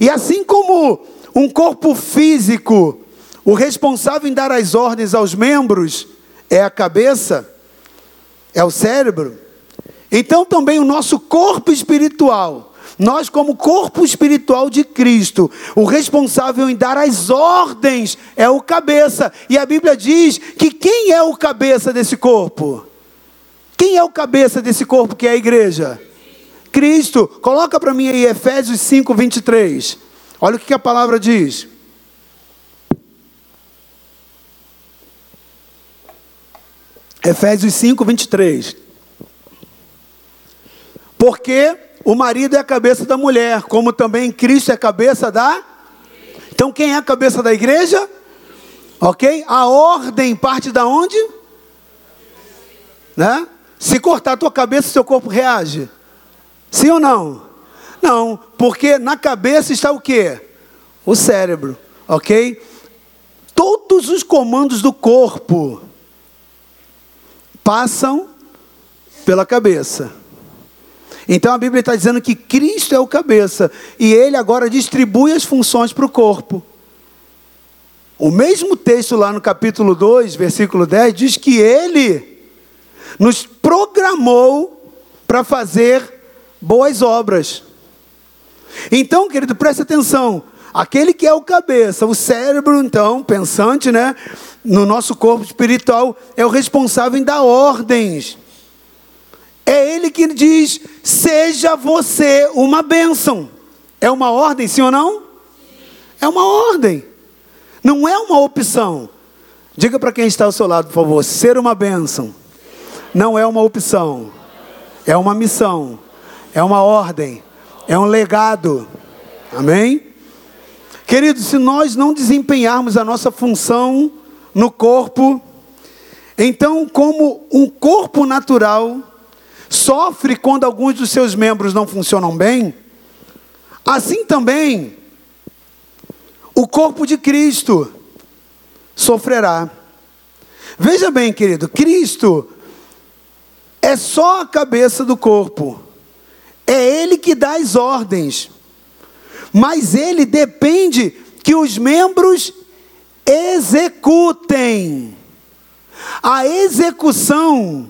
E assim como um corpo físico, o responsável em dar as ordens aos membros é a cabeça, é o cérebro. Então também o nosso corpo espiritual nós, como corpo espiritual de Cristo, o responsável em dar as ordens é o cabeça. E a Bíblia diz que quem é o cabeça desse corpo? Quem é o cabeça desse corpo que é a igreja? Cristo. Coloca para mim aí Efésios 5, 23. Olha o que a palavra diz. Efésios 5, 23. Porque o marido é a cabeça da mulher, como também Cristo é a cabeça da. Então quem é a cabeça da igreja? Ok? A ordem parte da onde? Né? Se cortar a tua cabeça, seu corpo reage. Sim ou não? Não, porque na cabeça está o quê? O cérebro, ok? Todos os comandos do corpo passam pela cabeça. Então a Bíblia está dizendo que Cristo é o cabeça e ele agora distribui as funções para o corpo. O mesmo texto lá no capítulo 2, versículo 10, diz que ele nos programou para fazer boas obras. Então, querido, preste atenção. Aquele que é o cabeça, o cérebro, então, pensante, né? No nosso corpo espiritual, é o responsável em dar ordens. É ele que diz: seja você uma bênção. É uma ordem, sim ou não? É uma ordem. Não é uma opção. Diga para quem está ao seu lado, por favor: ser uma bênção não é uma opção, é uma missão, é uma ordem, é um legado. Amém? Queridos, se nós não desempenharmos a nossa função no corpo, então, como um corpo natural sofre quando alguns dos seus membros não funcionam bem, assim também o corpo de Cristo sofrerá. Veja bem, querido, Cristo é só a cabeça do corpo. É ele que dá as ordens. Mas ele depende que os membros executem. A execução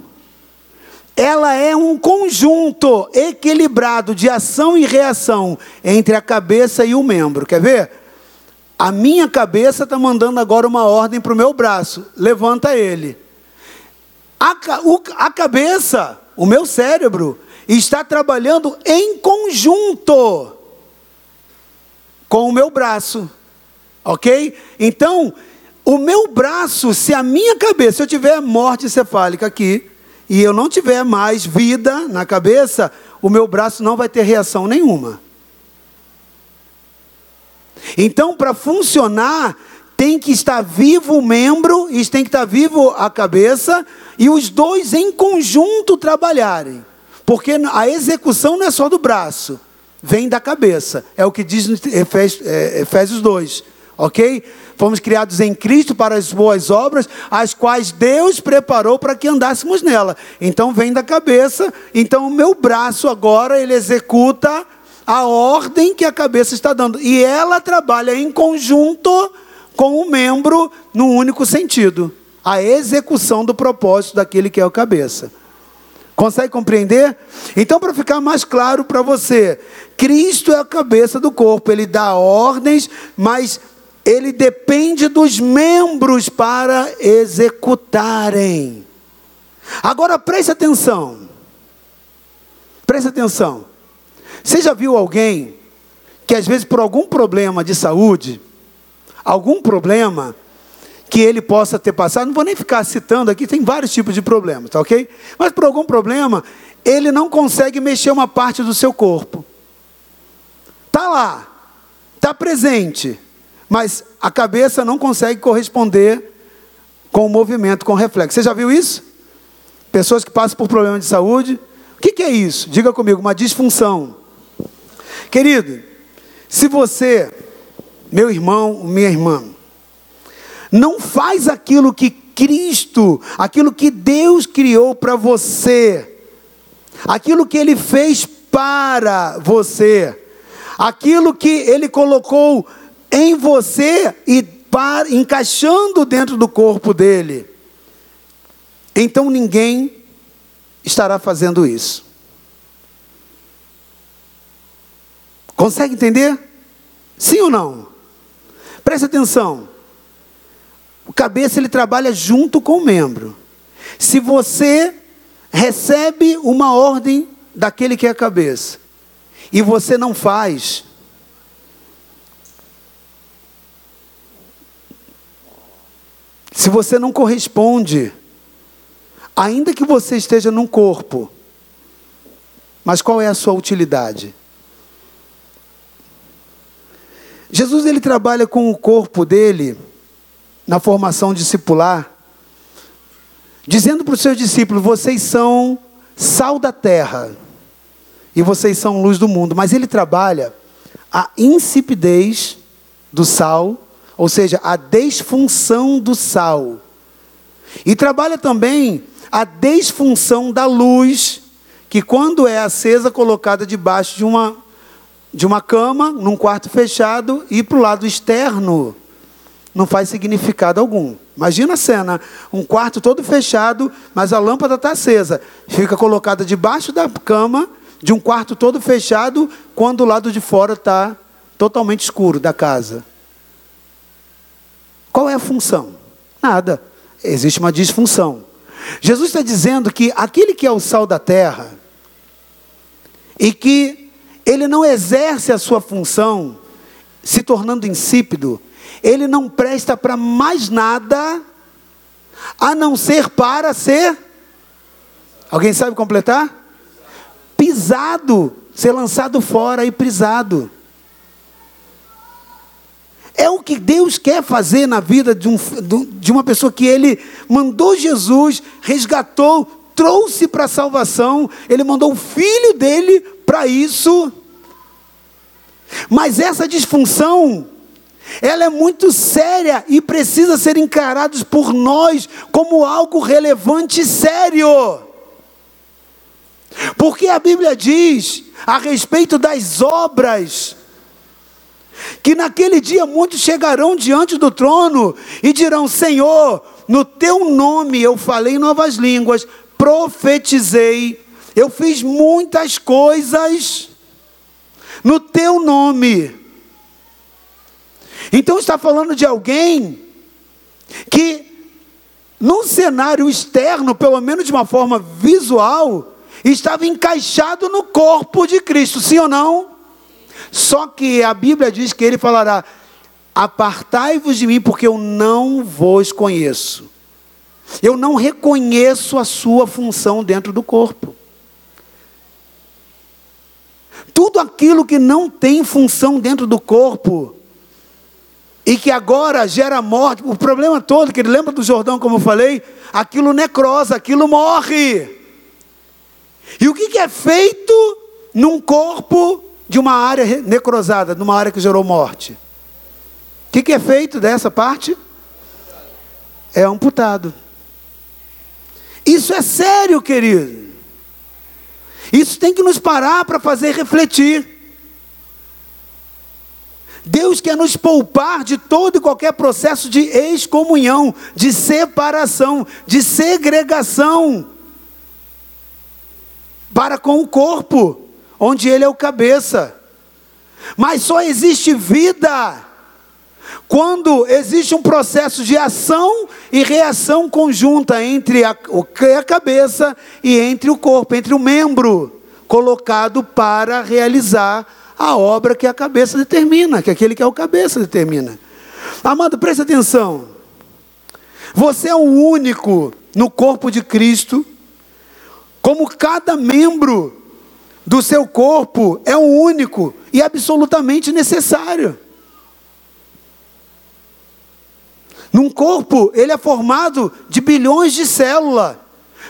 ela é um conjunto equilibrado de ação e reação entre a cabeça e o membro. Quer ver? A minha cabeça está mandando agora uma ordem para o meu braço: levanta ele. A, o, a cabeça, o meu cérebro, está trabalhando em conjunto com o meu braço. Ok? Então, o meu braço, se a minha cabeça, se eu tiver morte cefálica aqui, e eu não tiver mais vida na cabeça, o meu braço não vai ter reação nenhuma. Então, para funcionar, tem que estar vivo o membro, e tem que estar vivo a cabeça, e os dois em conjunto trabalharem. Porque a execução não é só do braço, vem da cabeça. É o que diz no Efésios 2. Ok? Fomos criados em Cristo para as boas obras, as quais Deus preparou para que andássemos nela. Então vem da cabeça. Então o meu braço agora ele executa a ordem que a cabeça está dando e ela trabalha em conjunto com o membro no único sentido, a execução do propósito daquele que é o cabeça. Consegue compreender? Então, para ficar mais claro para você, Cristo é a cabeça do corpo, ele dá ordens, mas ele depende dos membros para executarem. Agora preste atenção. Preste atenção. Você já viu alguém que às vezes por algum problema de saúde, algum problema que ele possa ter passado, não vou nem ficar citando aqui, tem vários tipos de problemas, tá ok? Mas por algum problema, ele não consegue mexer uma parte do seu corpo. Tá lá, tá presente, mas a cabeça não consegue corresponder com o movimento, com o reflexo. Você já viu isso? Pessoas que passam por problemas de saúde. O que, que é isso? Diga comigo, uma disfunção. Querido, se você, meu irmão, minha irmã, não faz aquilo que Cristo, aquilo que Deus criou para você, aquilo que Ele fez para você, aquilo que Ele colocou em você e para, encaixando dentro do corpo dele. Então ninguém estará fazendo isso. Consegue entender? Sim ou não? Preste atenção. O cabeça ele trabalha junto com o membro. Se você recebe uma ordem daquele que é a cabeça e você não faz, Se você não corresponde, ainda que você esteja num corpo, mas qual é a sua utilidade? Jesus ele trabalha com o corpo dele na formação discipular, dizendo para os seus discípulos: vocês são sal da terra e vocês são luz do mundo, mas ele trabalha a insipidez do sal, ou seja, a desfunção do sal. E trabalha também a desfunção da luz, que quando é acesa, colocada debaixo de uma, de uma cama, num quarto fechado, e para o lado externo, não faz significado algum. Imagina a cena, um quarto todo fechado, mas a lâmpada está acesa. Fica colocada debaixo da cama, de um quarto todo fechado, quando o lado de fora está totalmente escuro da casa. Qual é a função? Nada. Existe uma disfunção. Jesus está dizendo que aquele que é o sal da terra e que ele não exerce a sua função, se tornando insípido, ele não presta para mais nada a não ser para ser. Alguém sabe completar? Pisado, ser lançado fora e pisado. É o que Deus quer fazer na vida de, um, de uma pessoa que Ele mandou Jesus, resgatou, trouxe para a salvação, Ele mandou o filho dele para isso. Mas essa disfunção, ela é muito séria e precisa ser encarada por nós como algo relevante e sério. Porque a Bíblia diz a respeito das obras que naquele dia muitos chegarão diante do trono e dirão: Senhor, no teu nome eu falei novas línguas, profetizei, eu fiz muitas coisas no teu nome. Então está falando de alguém que, num cenário externo, pelo menos de uma forma visual, estava encaixado no corpo de Cristo, sim ou não? Só que a Bíblia diz que ele falará: Apartai-vos de mim, porque eu não vos conheço. Eu não reconheço a sua função dentro do corpo. Tudo aquilo que não tem função dentro do corpo e que agora gera morte, o problema todo, que ele lembra do Jordão, como eu falei, aquilo necrosa, aquilo morre. E o que, é feito num corpo de uma área necrosada, numa área que gerou morte. O que é feito dessa parte? É amputado. Isso é sério, querido. Isso tem que nos parar para fazer refletir. Deus quer nos poupar de todo e qualquer processo de excomunhão, de separação, de segregação para com o corpo onde ele é o cabeça. Mas só existe vida quando existe um processo de ação e reação conjunta entre a, a cabeça e entre o corpo, entre o membro colocado para realizar a obra que a cabeça determina, que aquele que é o cabeça determina. Amado, preste atenção. Você é o único no corpo de Cristo, como cada membro do seu corpo é um único e absolutamente necessário. Num corpo, ele é formado de bilhões de células,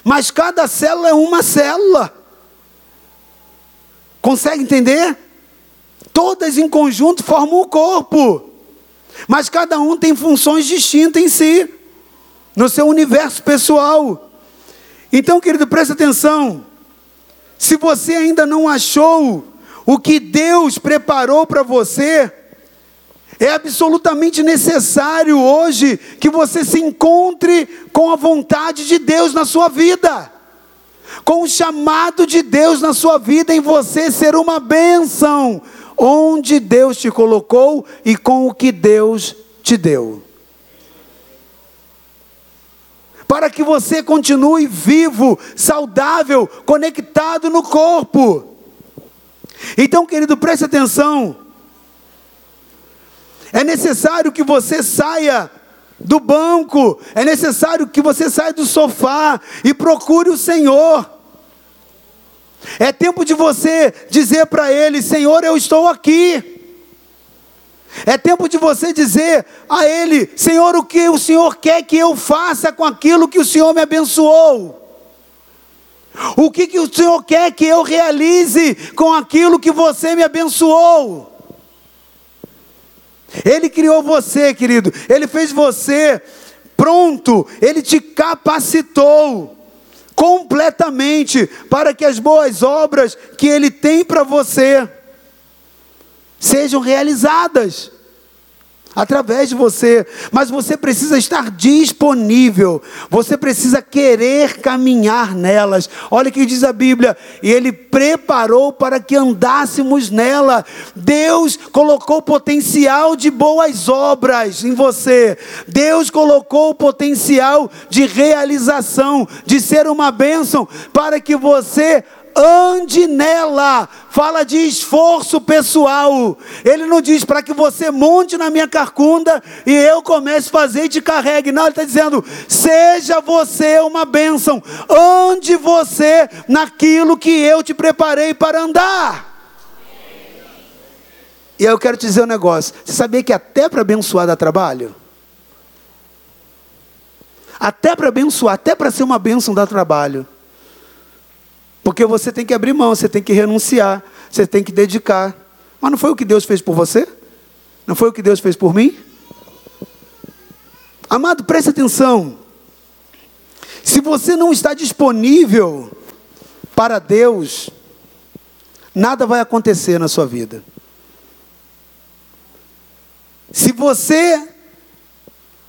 mas cada célula é uma célula. Consegue entender? Todas em conjunto formam o corpo, mas cada um tem funções distintas em si, no seu universo pessoal. Então, querido, preste atenção. Se você ainda não achou o que Deus preparou para você, é absolutamente necessário hoje que você se encontre com a vontade de Deus na sua vida, com o chamado de Deus na sua vida, em você ser uma bênção, onde Deus te colocou e com o que Deus te deu. para que você continue vivo, saudável, conectado no corpo. Então, querido, preste atenção. É necessário que você saia do banco, é necessário que você saia do sofá e procure o Senhor. É tempo de você dizer para Ele: Senhor, eu estou aqui. É tempo de você dizer a Ele: Senhor, o que o Senhor quer que eu faça com aquilo que o Senhor me abençoou? O que, que o Senhor quer que eu realize com aquilo que você me abençoou? Ele criou você, querido. Ele fez você pronto. Ele te capacitou completamente para que as boas obras que Ele tem para você sejam realizadas através de você, mas você precisa estar disponível, você precisa querer caminhar nelas. Olha o que diz a Bíblia: e Ele preparou para que andássemos nela. Deus colocou potencial de boas obras em você, Deus colocou o potencial de realização, de ser uma bênção, para que você ande nela. Fala de esforço pessoal. Ele não diz para que você monte na minha carcunda e eu comece a fazer e te carregue. Não, ele está dizendo: seja você uma bênção. Ande você naquilo que eu te preparei para andar. E aí eu quero te dizer um negócio. Você sabia que até para abençoar dá trabalho? Até para abençoar, até para ser uma bênção dá trabalho. Porque você tem que abrir mão, você tem que renunciar, você tem que dedicar. Mas não foi o que Deus fez por você? Não foi o que Deus fez por mim? Amado, preste atenção. Se você não está disponível para Deus, nada vai acontecer na sua vida. Se você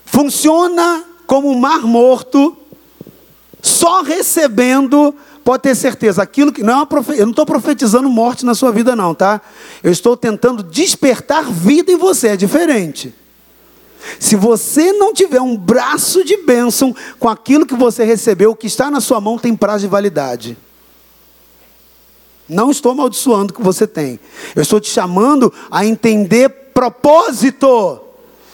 funciona como um mar morto, só recebendo pode ter certeza, aquilo que não é profe... eu não estou profetizando morte na sua vida não, tá? Eu estou tentando despertar vida em você, é diferente. Se você não tiver um braço de bênção com aquilo que você recebeu, o que está na sua mão tem prazo de validade. Não estou amaldiçoando o que você tem. Eu estou te chamando a entender propósito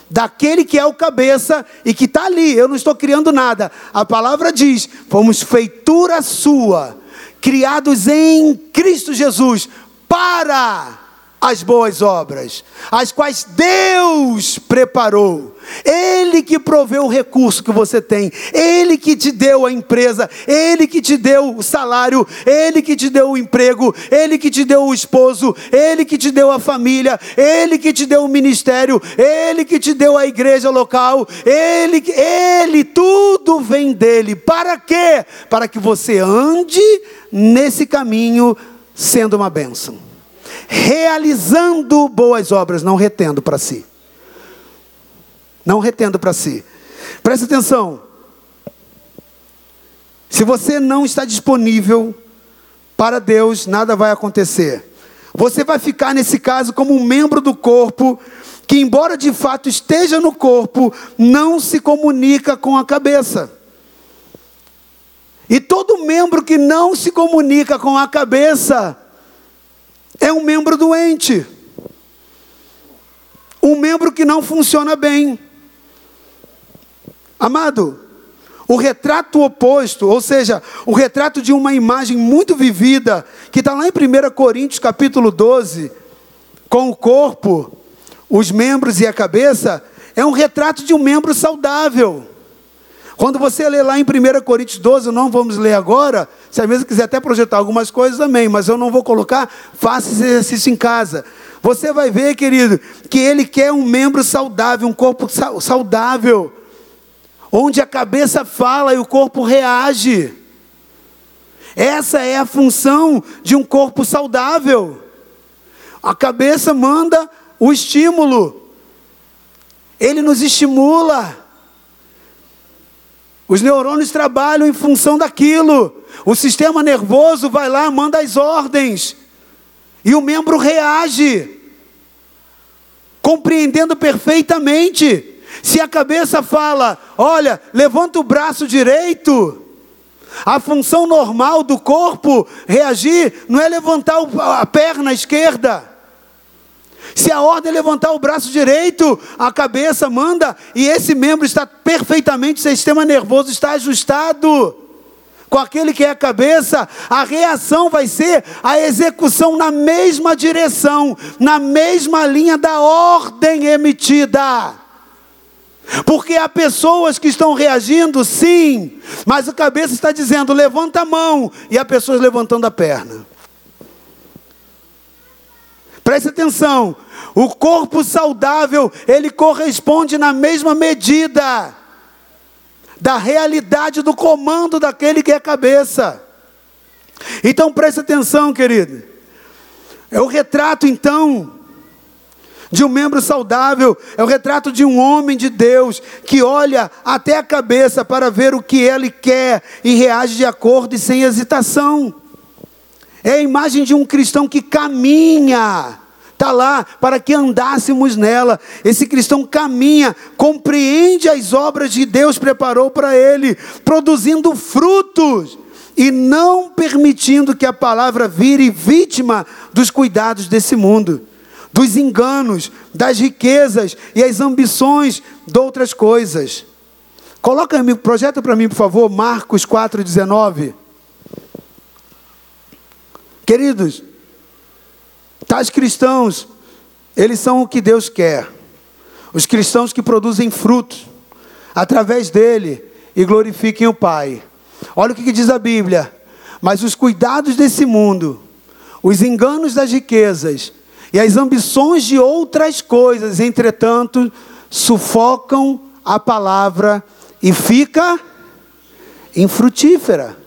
daquele que é o cabeça e que está ali. Eu não estou criando nada. A palavra diz: fomos feitura sua, criados em Cristo Jesus para as boas obras, as quais Deus preparou. Ele que proveu o recurso que você tem, Ele que te deu a empresa, Ele que te deu o salário, Ele que te deu o emprego, Ele que te deu o esposo, Ele que te deu a família, Ele que te deu o ministério, Ele que te deu a igreja local, Ele, Ele, tudo vem dele. Para quê? Para que você ande nesse caminho sendo uma bênção. Realizando boas obras, não retendo para si. Não retendo para si. Presta atenção. Se você não está disponível para Deus, nada vai acontecer. Você vai ficar nesse caso como um membro do corpo que, embora de fato esteja no corpo, não se comunica com a cabeça. E todo membro que não se comunica com a cabeça é um membro doente, um membro que não funciona bem. Amado, o retrato oposto, ou seja, o retrato de uma imagem muito vivida, que está lá em 1 Coríntios capítulo 12, com o corpo, os membros e a cabeça, é um retrato de um membro saudável. Quando você lê lá em 1 Coríntios 12, não vamos ler agora, se a mesa quiser até projetar algumas coisas, amém, mas eu não vou colocar, faça esse exercício em casa. Você vai ver, querido, que ele quer um membro saudável, um corpo saudável, onde a cabeça fala e o corpo reage. Essa é a função de um corpo saudável. A cabeça manda o estímulo, ele nos estimula. Os neurônios trabalham em função daquilo. O sistema nervoso vai lá, manda as ordens. E o membro reage, compreendendo perfeitamente. Se a cabeça fala, olha, levanta o braço direito, a função normal do corpo reagir não é levantar a perna esquerda. Se a ordem é levantar o braço direito, a cabeça manda e esse membro está perfeitamente, o sistema nervoso está ajustado com aquele que é a cabeça, a reação vai ser a execução na mesma direção, na mesma linha da ordem emitida. Porque há pessoas que estão reagindo, sim, mas a cabeça está dizendo: levanta a mão, e há pessoas levantando a perna. Preste atenção, o corpo saudável, ele corresponde na mesma medida da realidade do comando daquele que é cabeça. Então preste atenção, querido. É o retrato, então, de um membro saudável, é o retrato de um homem de Deus que olha até a cabeça para ver o que ele quer e reage de acordo e sem hesitação. É a imagem de um cristão que caminha, está lá para que andássemos nela. Esse cristão caminha, compreende as obras que Deus preparou para ele, produzindo frutos e não permitindo que a palavra vire vítima dos cuidados desse mundo, dos enganos, das riquezas e as ambições de outras coisas. Coloca, projeta para mim, por favor, Marcos 4,19. Queridos, tais cristãos, eles são o que Deus quer. Os cristãos que produzem frutos através dele e glorifiquem o Pai. Olha o que diz a Bíblia. Mas os cuidados desse mundo, os enganos das riquezas e as ambições de outras coisas, entretanto, sufocam a palavra e fica infrutífera.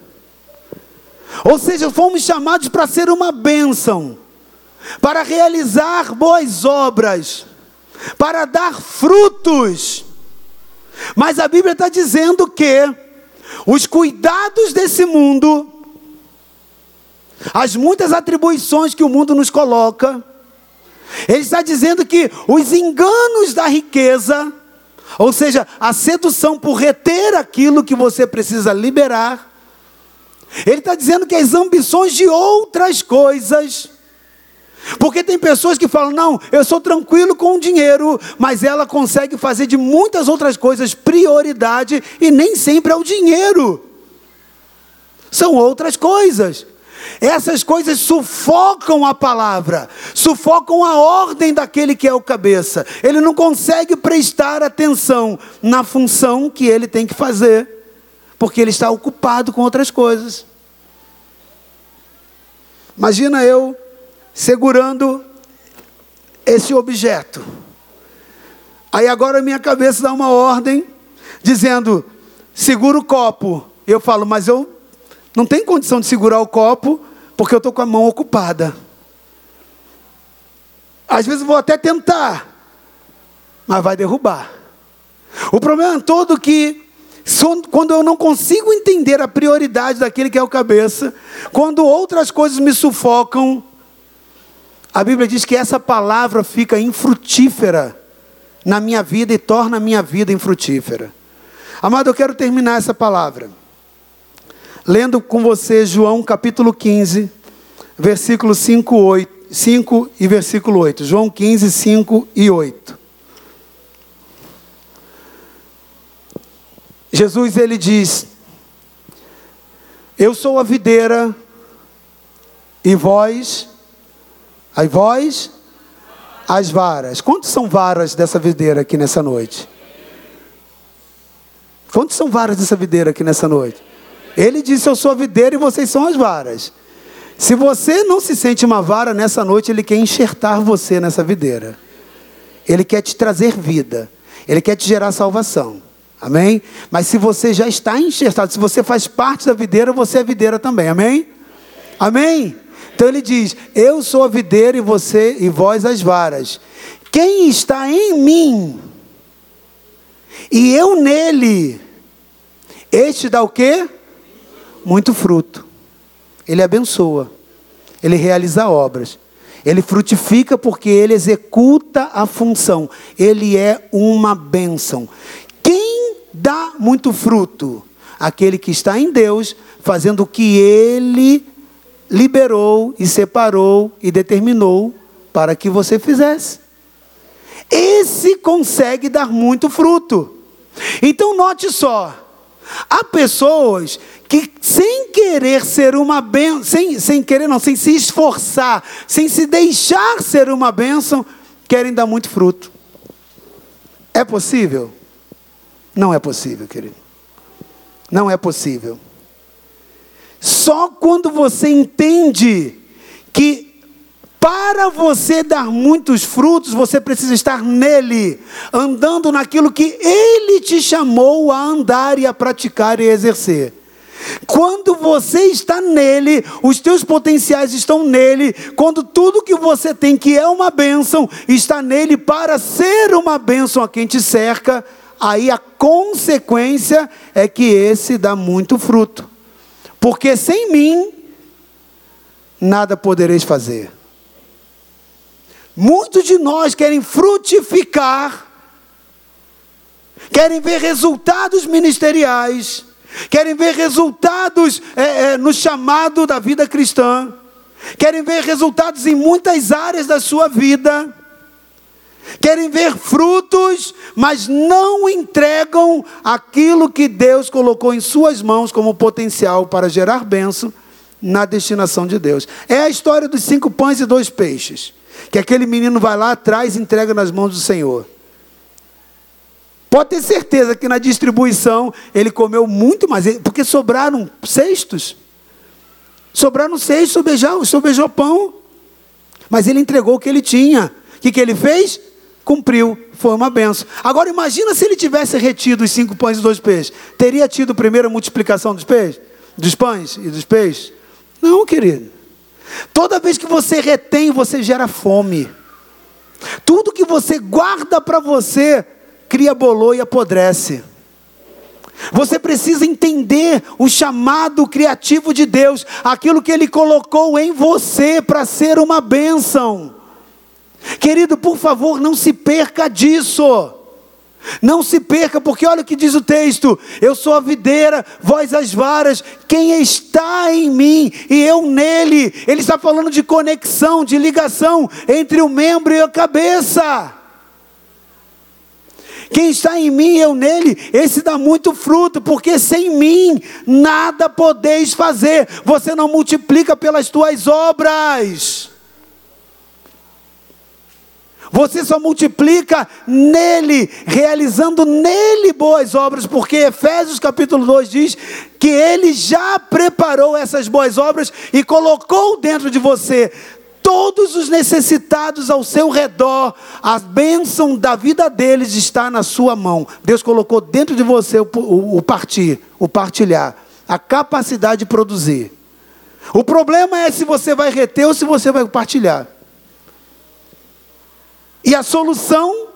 Ou seja, fomos chamados para ser uma bênção, para realizar boas obras, para dar frutos. Mas a Bíblia está dizendo que os cuidados desse mundo, as muitas atribuições que o mundo nos coloca, ele está dizendo que os enganos da riqueza, ou seja, a sedução por reter aquilo que você precisa liberar, ele está dizendo que as ambições de outras coisas, porque tem pessoas que falam: não, eu sou tranquilo com o dinheiro, mas ela consegue fazer de muitas outras coisas prioridade e nem sempre é o dinheiro, são outras coisas. Essas coisas sufocam a palavra, sufocam a ordem daquele que é o cabeça. Ele não consegue prestar atenção na função que ele tem que fazer, porque ele está ocupado com outras coisas. Imagina eu segurando esse objeto. Aí agora minha cabeça dá uma ordem dizendo: segura o copo. Eu falo, mas eu não tenho condição de segurar o copo porque eu estou com a mão ocupada. Às vezes vou até tentar, mas vai derrubar. O problema é todo que quando eu não consigo entender a prioridade daquele que é o cabeça, quando outras coisas me sufocam, a Bíblia diz que essa palavra fica infrutífera na minha vida e torna a minha vida infrutífera. Amado, eu quero terminar essa palavra lendo com você João capítulo 15, versículo 5, 8, 5 e versículo 8. João 15, 5 e 8. Jesus ele diz: Eu sou a videira e vós Aí vós, as varas. Quantos são varas dessa videira aqui nessa noite? Quantos são varas dessa videira aqui nessa noite? Ele disse: Eu sou a videira e vocês são as varas. Se você não se sente uma vara nessa noite, ele quer enxertar você nessa videira. Ele quer te trazer vida. Ele quer te gerar salvação. Amém? Mas se você já está enxertado, se você faz parte da videira, você é videira também. Amém? Amém? Então ele diz: Eu sou a videira e você e vós as varas. Quem está em mim e eu nele, este dá o quê? Muito fruto. Ele abençoa. Ele realiza obras. Ele frutifica porque ele executa a função. Ele é uma bênção. Quem dá muito fruto? Aquele que está em Deus, fazendo o que ele liberou e separou e determinou para que você fizesse. Esse consegue dar muito fruto. Então note só, há pessoas que sem querer ser uma bênção, sem, sem querer não, sem se esforçar, sem se deixar ser uma bênção, querem dar muito fruto. É possível? Não é possível, querido. Não é possível. Só quando você entende que para você dar muitos frutos, você precisa estar nele, andando naquilo que ele te chamou a andar e a praticar e a exercer. Quando você está nele, os teus potenciais estão nele. Quando tudo que você tem, que é uma bênção, está nele para ser uma bênção a quem te cerca, aí a consequência é que esse dá muito fruto. Porque sem mim, nada podereis fazer. Muitos de nós querem frutificar, querem ver resultados ministeriais, querem ver resultados é, é, no chamado da vida cristã, querem ver resultados em muitas áreas da sua vida, querem ver frutos, mas não entregam aquilo que Deus colocou em suas mãos como potencial para gerar bênção na destinação de Deus. É a história dos cinco pães e dois peixes que aquele menino vai lá atrás e entrega nas mãos do Senhor. Pode ter certeza que na distribuição ele comeu muito mais, porque sobraram cestos. Sobraram cestos, sobejou, sobejou pão. Mas ele entregou o que ele tinha. O que, que ele fez? Cumpriu, foi uma benção. Agora imagina se ele tivesse retido os cinco pães e dois peixes. Teria tido a primeira multiplicação dos peixes? Dos pães e dos peixes? Não, querido. Toda vez que você retém, você gera fome. Tudo que você guarda para você, cria bolor e apodrece. Você precisa entender o chamado criativo de Deus, aquilo que Ele colocou em você para ser uma bênção. Querido, por favor, não se perca disso. Não se perca, porque olha o que diz o texto: Eu sou a videira, vós as varas, quem está em mim e eu nele. Ele está falando de conexão, de ligação entre o membro e a cabeça. Quem está em mim eu nele, esse dá muito fruto, porque sem mim nada podeis fazer. Você não multiplica pelas tuas obras. Você só multiplica nele, realizando nele boas obras, porque Efésios capítulo 2 diz que ele já preparou essas boas obras e colocou dentro de você todos os necessitados ao seu redor, a bênção da vida deles está na sua mão. Deus colocou dentro de você o, o, o partir, o partilhar, a capacidade de produzir. O problema é se você vai reter ou se você vai partilhar. E a solução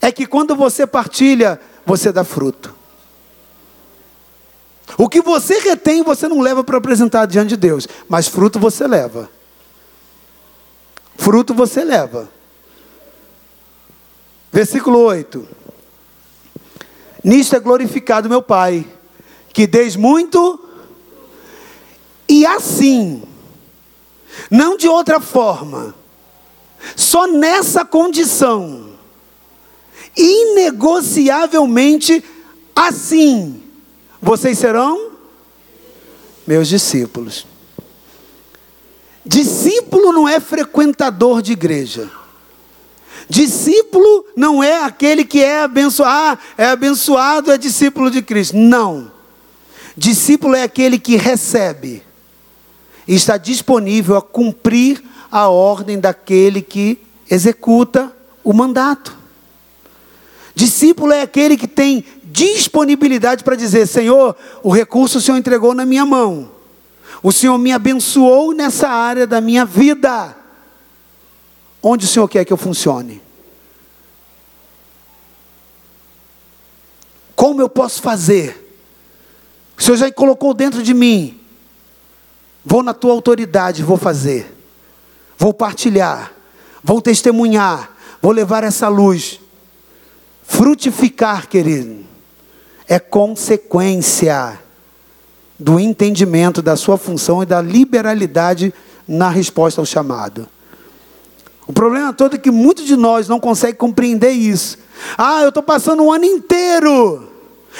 é que quando você partilha, você dá fruto. O que você retém, você não leva para apresentar diante de Deus, mas fruto você leva. Fruto você leva. Versículo 8. Nisto é glorificado meu Pai, que deis muito, e assim, não de outra forma, só nessa condição, inegociavelmente assim, vocês serão meus discípulos. Discípulo não é frequentador de igreja. Discípulo não é aquele que é abençoado, ah, é abençoado, é discípulo de Cristo. Não. Discípulo é aquele que recebe e está disponível a cumprir a ordem daquele que executa o mandato. Discípulo é aquele que tem disponibilidade para dizer: Senhor, o recurso o Senhor entregou na minha mão, o Senhor me abençoou nessa área da minha vida. Onde o Senhor quer que eu funcione? Como eu posso fazer? O Senhor já colocou dentro de mim. Vou na tua autoridade, vou fazer vou partilhar, vou testemunhar, vou levar essa luz. Frutificar, querido, é consequência do entendimento da sua função e da liberalidade na resposta ao chamado. O problema todo é que muitos de nós não conseguem compreender isso. Ah, eu estou passando um ano inteiro.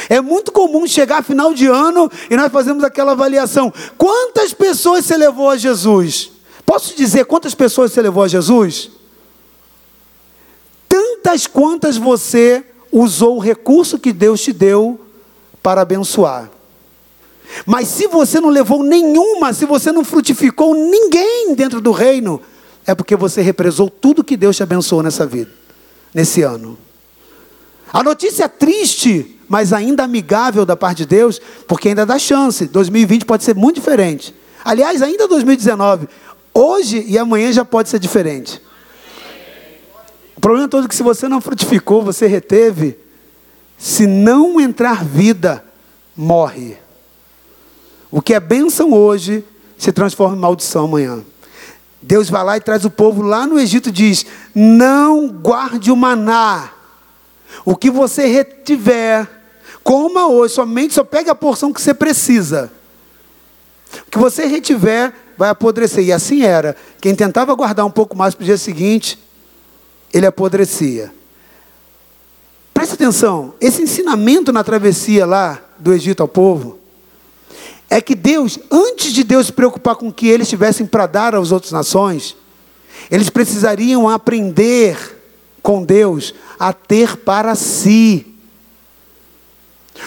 É muito comum chegar final de ano e nós fazemos aquela avaliação. Quantas pessoas você levou a Jesus? Posso dizer quantas pessoas você levou a Jesus? Tantas quantas você usou o recurso que Deus te deu para abençoar. Mas se você não levou nenhuma, se você não frutificou ninguém dentro do reino, é porque você represou tudo que Deus te abençoou nessa vida, nesse ano. A notícia é triste, mas ainda amigável da parte de Deus, porque ainda dá chance. 2020 pode ser muito diferente. Aliás, ainda 2019, hoje e amanhã já pode ser diferente. O problema todo é que se você não frutificou, você reteve, se não entrar vida, morre. O que é bênção hoje se transforma em maldição amanhã. Deus vai lá e traz o povo lá no Egito e diz: Não guarde o maná. O que você retiver, coma hoje, somente só pegue a porção que você precisa. O que você retiver vai apodrecer. E assim era. Quem tentava guardar um pouco mais para o dia seguinte, ele apodrecia. Presta atenção, esse ensinamento na travessia lá do Egito ao povo, é que Deus, antes de Deus se preocupar com o que eles tivessem para dar às outras nações, eles precisariam aprender com Deus a ter para si.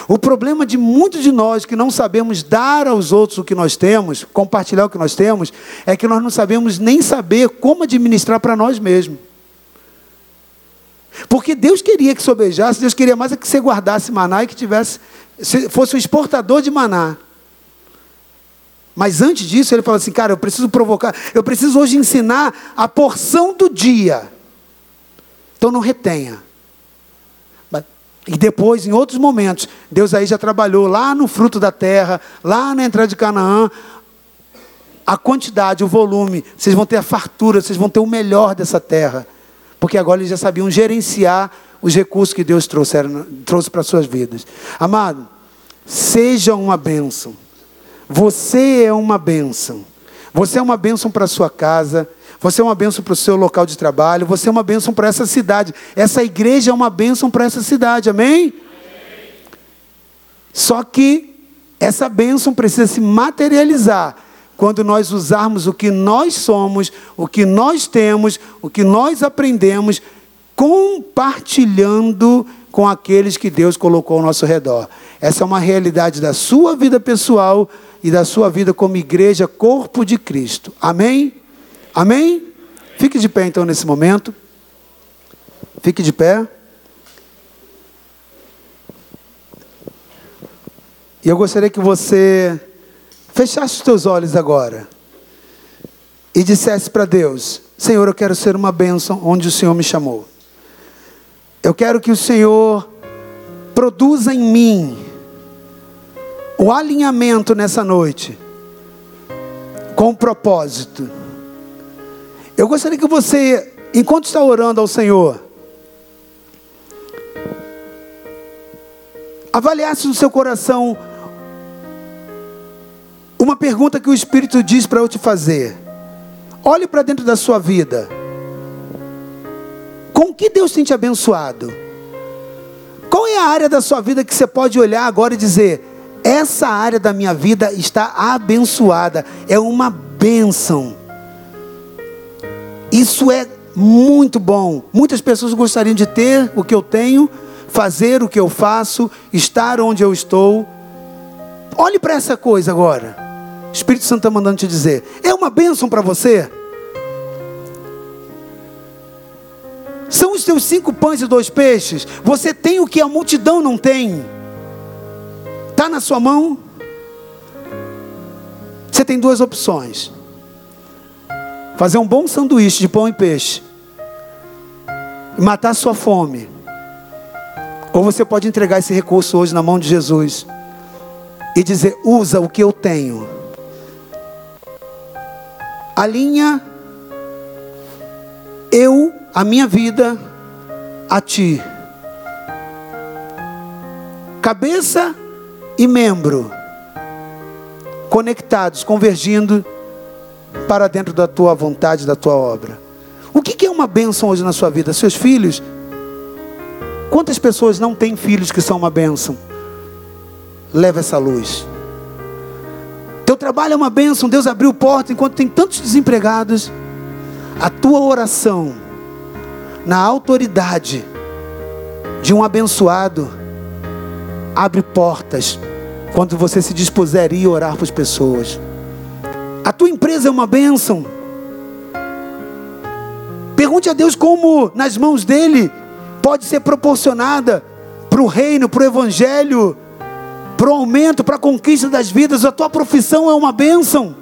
O problema de muitos de nós que não sabemos dar aos outros o que nós temos, compartilhar o que nós temos, é que nós não sabemos nem saber como administrar para nós mesmos. Porque Deus queria que sobejasse, Deus queria mais é que você guardasse maná e que tivesse, fosse um exportador de maná. Mas antes disso, ele fala assim: cara, eu preciso provocar, eu preciso hoje ensinar a porção do dia. Então não retenha. E depois, em outros momentos, Deus aí já trabalhou lá no fruto da terra, lá na entrada de Canaã, a quantidade, o volume, vocês vão ter a fartura, vocês vão ter o melhor dessa terra. Porque agora eles já sabiam gerenciar os recursos que Deus trouxe para as suas vidas. Amado, seja uma bênção. Você é uma bênção. Você é uma bênção para sua casa. Você é uma bênção para o seu local de trabalho. Você é uma bênção para essa cidade. Essa igreja é uma bênção para essa cidade. Amém? Amém? Só que essa bênção precisa se materializar quando nós usarmos o que nós somos, o que nós temos, o que nós aprendemos, compartilhando com aqueles que Deus colocou ao nosso redor. Essa é uma realidade da sua vida pessoal e da sua vida como igreja, corpo de Cristo. Amém? Amém? Fique de pé então nesse momento. Fique de pé. E eu gostaria que você fechasse os seus olhos agora e dissesse para Deus: Senhor, eu quero ser uma bênção onde o Senhor me chamou. Eu quero que o Senhor produza em mim o alinhamento nessa noite com o propósito. Eu gostaria que você, enquanto está orando ao Senhor, avaliasse no seu coração uma pergunta que o Espírito diz para eu te fazer. Olhe para dentro da sua vida. Com que Deus tem te abençoado? Qual é a área da sua vida que você pode olhar agora e dizer: essa área da minha vida está abençoada, é uma bênção. Isso é muito bom. Muitas pessoas gostariam de ter o que eu tenho, fazer o que eu faço, estar onde eu estou. Olhe para essa coisa agora. O Espírito Santo está mandando te dizer: é uma bênção para você? São os teus cinco pães e dois peixes. Você tem o que a multidão não tem. Está na sua mão? Você tem duas opções: fazer um bom sanduíche de pão e peixe e matar sua fome. Ou você pode entregar esse recurso hoje na mão de Jesus e dizer: usa o que eu tenho. Alinha eu, a minha vida, a ti. Cabeça e membro conectados, convergindo para dentro da tua vontade, da tua obra. O que é uma bênção hoje na sua vida? Seus filhos? Quantas pessoas não têm filhos que são uma bênção? Leva essa luz. Teu trabalho é uma bênção, Deus abriu porta enquanto tem tantos desempregados. A tua oração, na autoridade de um abençoado abre portas quando você se dispuser a orar para as pessoas. A tua empresa é uma bênção. Pergunte a Deus como, nas mãos dele, pode ser proporcionada para o reino, para o evangelho, para o aumento, para a conquista das vidas. A tua profissão é uma bênção.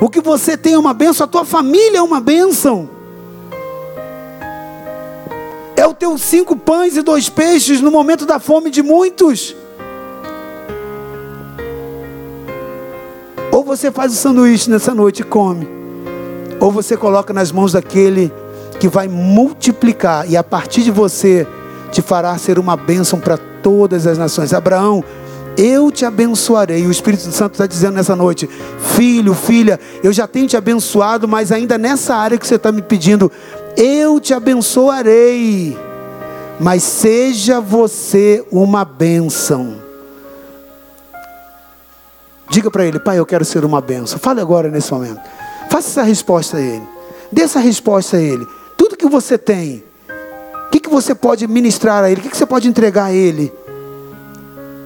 O que você tem é uma bênção, a tua família é uma bênção. É o teu cinco pães e dois peixes no momento da fome de muitos. Ou você faz o sanduíche nessa noite e come, ou você coloca nas mãos daquele que vai multiplicar e a partir de você te fará ser uma bênção para todas as nações. Abraão, eu te abençoarei. O Espírito Santo está dizendo nessa noite: Filho, filha, eu já tenho te abençoado, mas ainda nessa área que você está me pedindo, eu te abençoarei. Mas seja você uma bênção. Diga para ele, Pai, eu quero ser uma bênção. Fale agora nesse momento. Faça essa resposta a ele. Dê essa resposta a ele. Tudo que você tem, o que, que você pode ministrar a ele? O que, que você pode entregar a ele?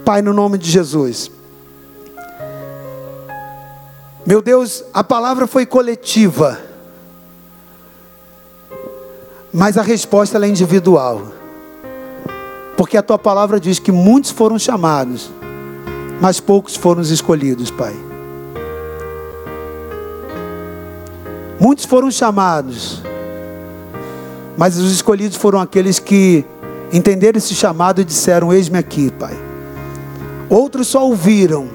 Pai, no nome de Jesus. Meu Deus, a palavra foi coletiva, mas a resposta é individual. Porque a tua palavra diz que muitos foram chamados, mas poucos foram escolhidos, Pai. Muitos foram chamados, mas os escolhidos foram aqueles que entenderam esse chamado e disseram: Eis-me aqui, Pai. Outros só ouviram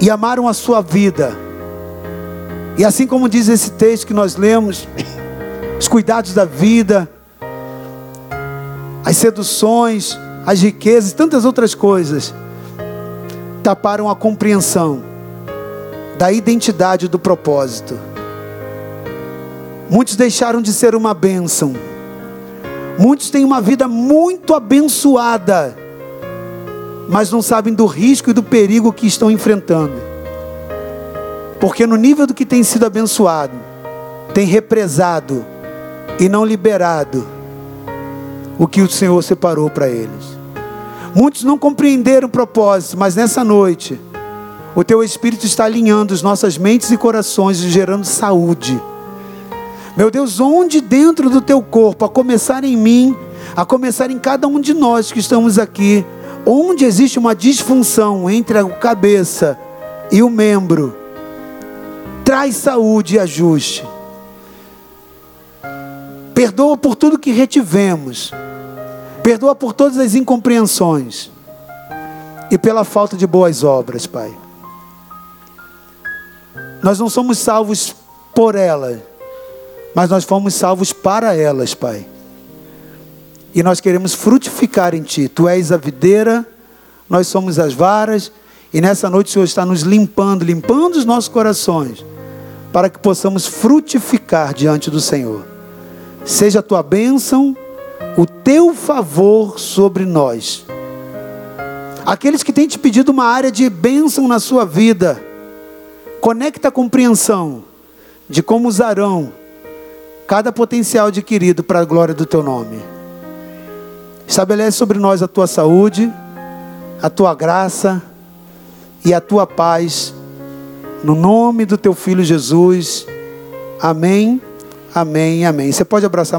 e amaram a sua vida. E assim como diz esse texto que nós lemos, os cuidados da vida, as seduções, as riquezas, tantas outras coisas, taparam a compreensão da identidade do propósito. Muitos deixaram de ser uma bênção. Muitos têm uma vida muito abençoada mas não sabem do risco e do perigo que estão enfrentando. Porque no nível do que tem sido abençoado, tem represado e não liberado o que o Senhor separou para eles. Muitos não compreenderam o propósito, mas nessa noite, o teu Espírito está alinhando as nossas mentes e corações e gerando saúde. Meu Deus, onde dentro do teu corpo, a começar em mim, a começar em cada um de nós que estamos aqui, Onde existe uma disfunção entre a cabeça e o membro, traz saúde e ajuste. Perdoa por tudo que retivemos. Perdoa por todas as incompreensões. E pela falta de boas obras, Pai. Nós não somos salvos por elas, mas nós fomos salvos para elas, Pai. E nós queremos frutificar em Ti. Tu és a videira, nós somos as varas. E nessa noite o Senhor está nos limpando, limpando os nossos corações, para que possamos frutificar diante do Senhor. Seja a tua bênção, o teu favor sobre nós. Aqueles que têm te pedido uma área de bênção na sua vida, conecta a compreensão de como usarão cada potencial adquirido para a glória do teu nome. Estabelece sobre nós a tua saúde, a tua graça e a tua paz. No nome do teu filho Jesus. Amém. Amém. Amém. Você pode abraçar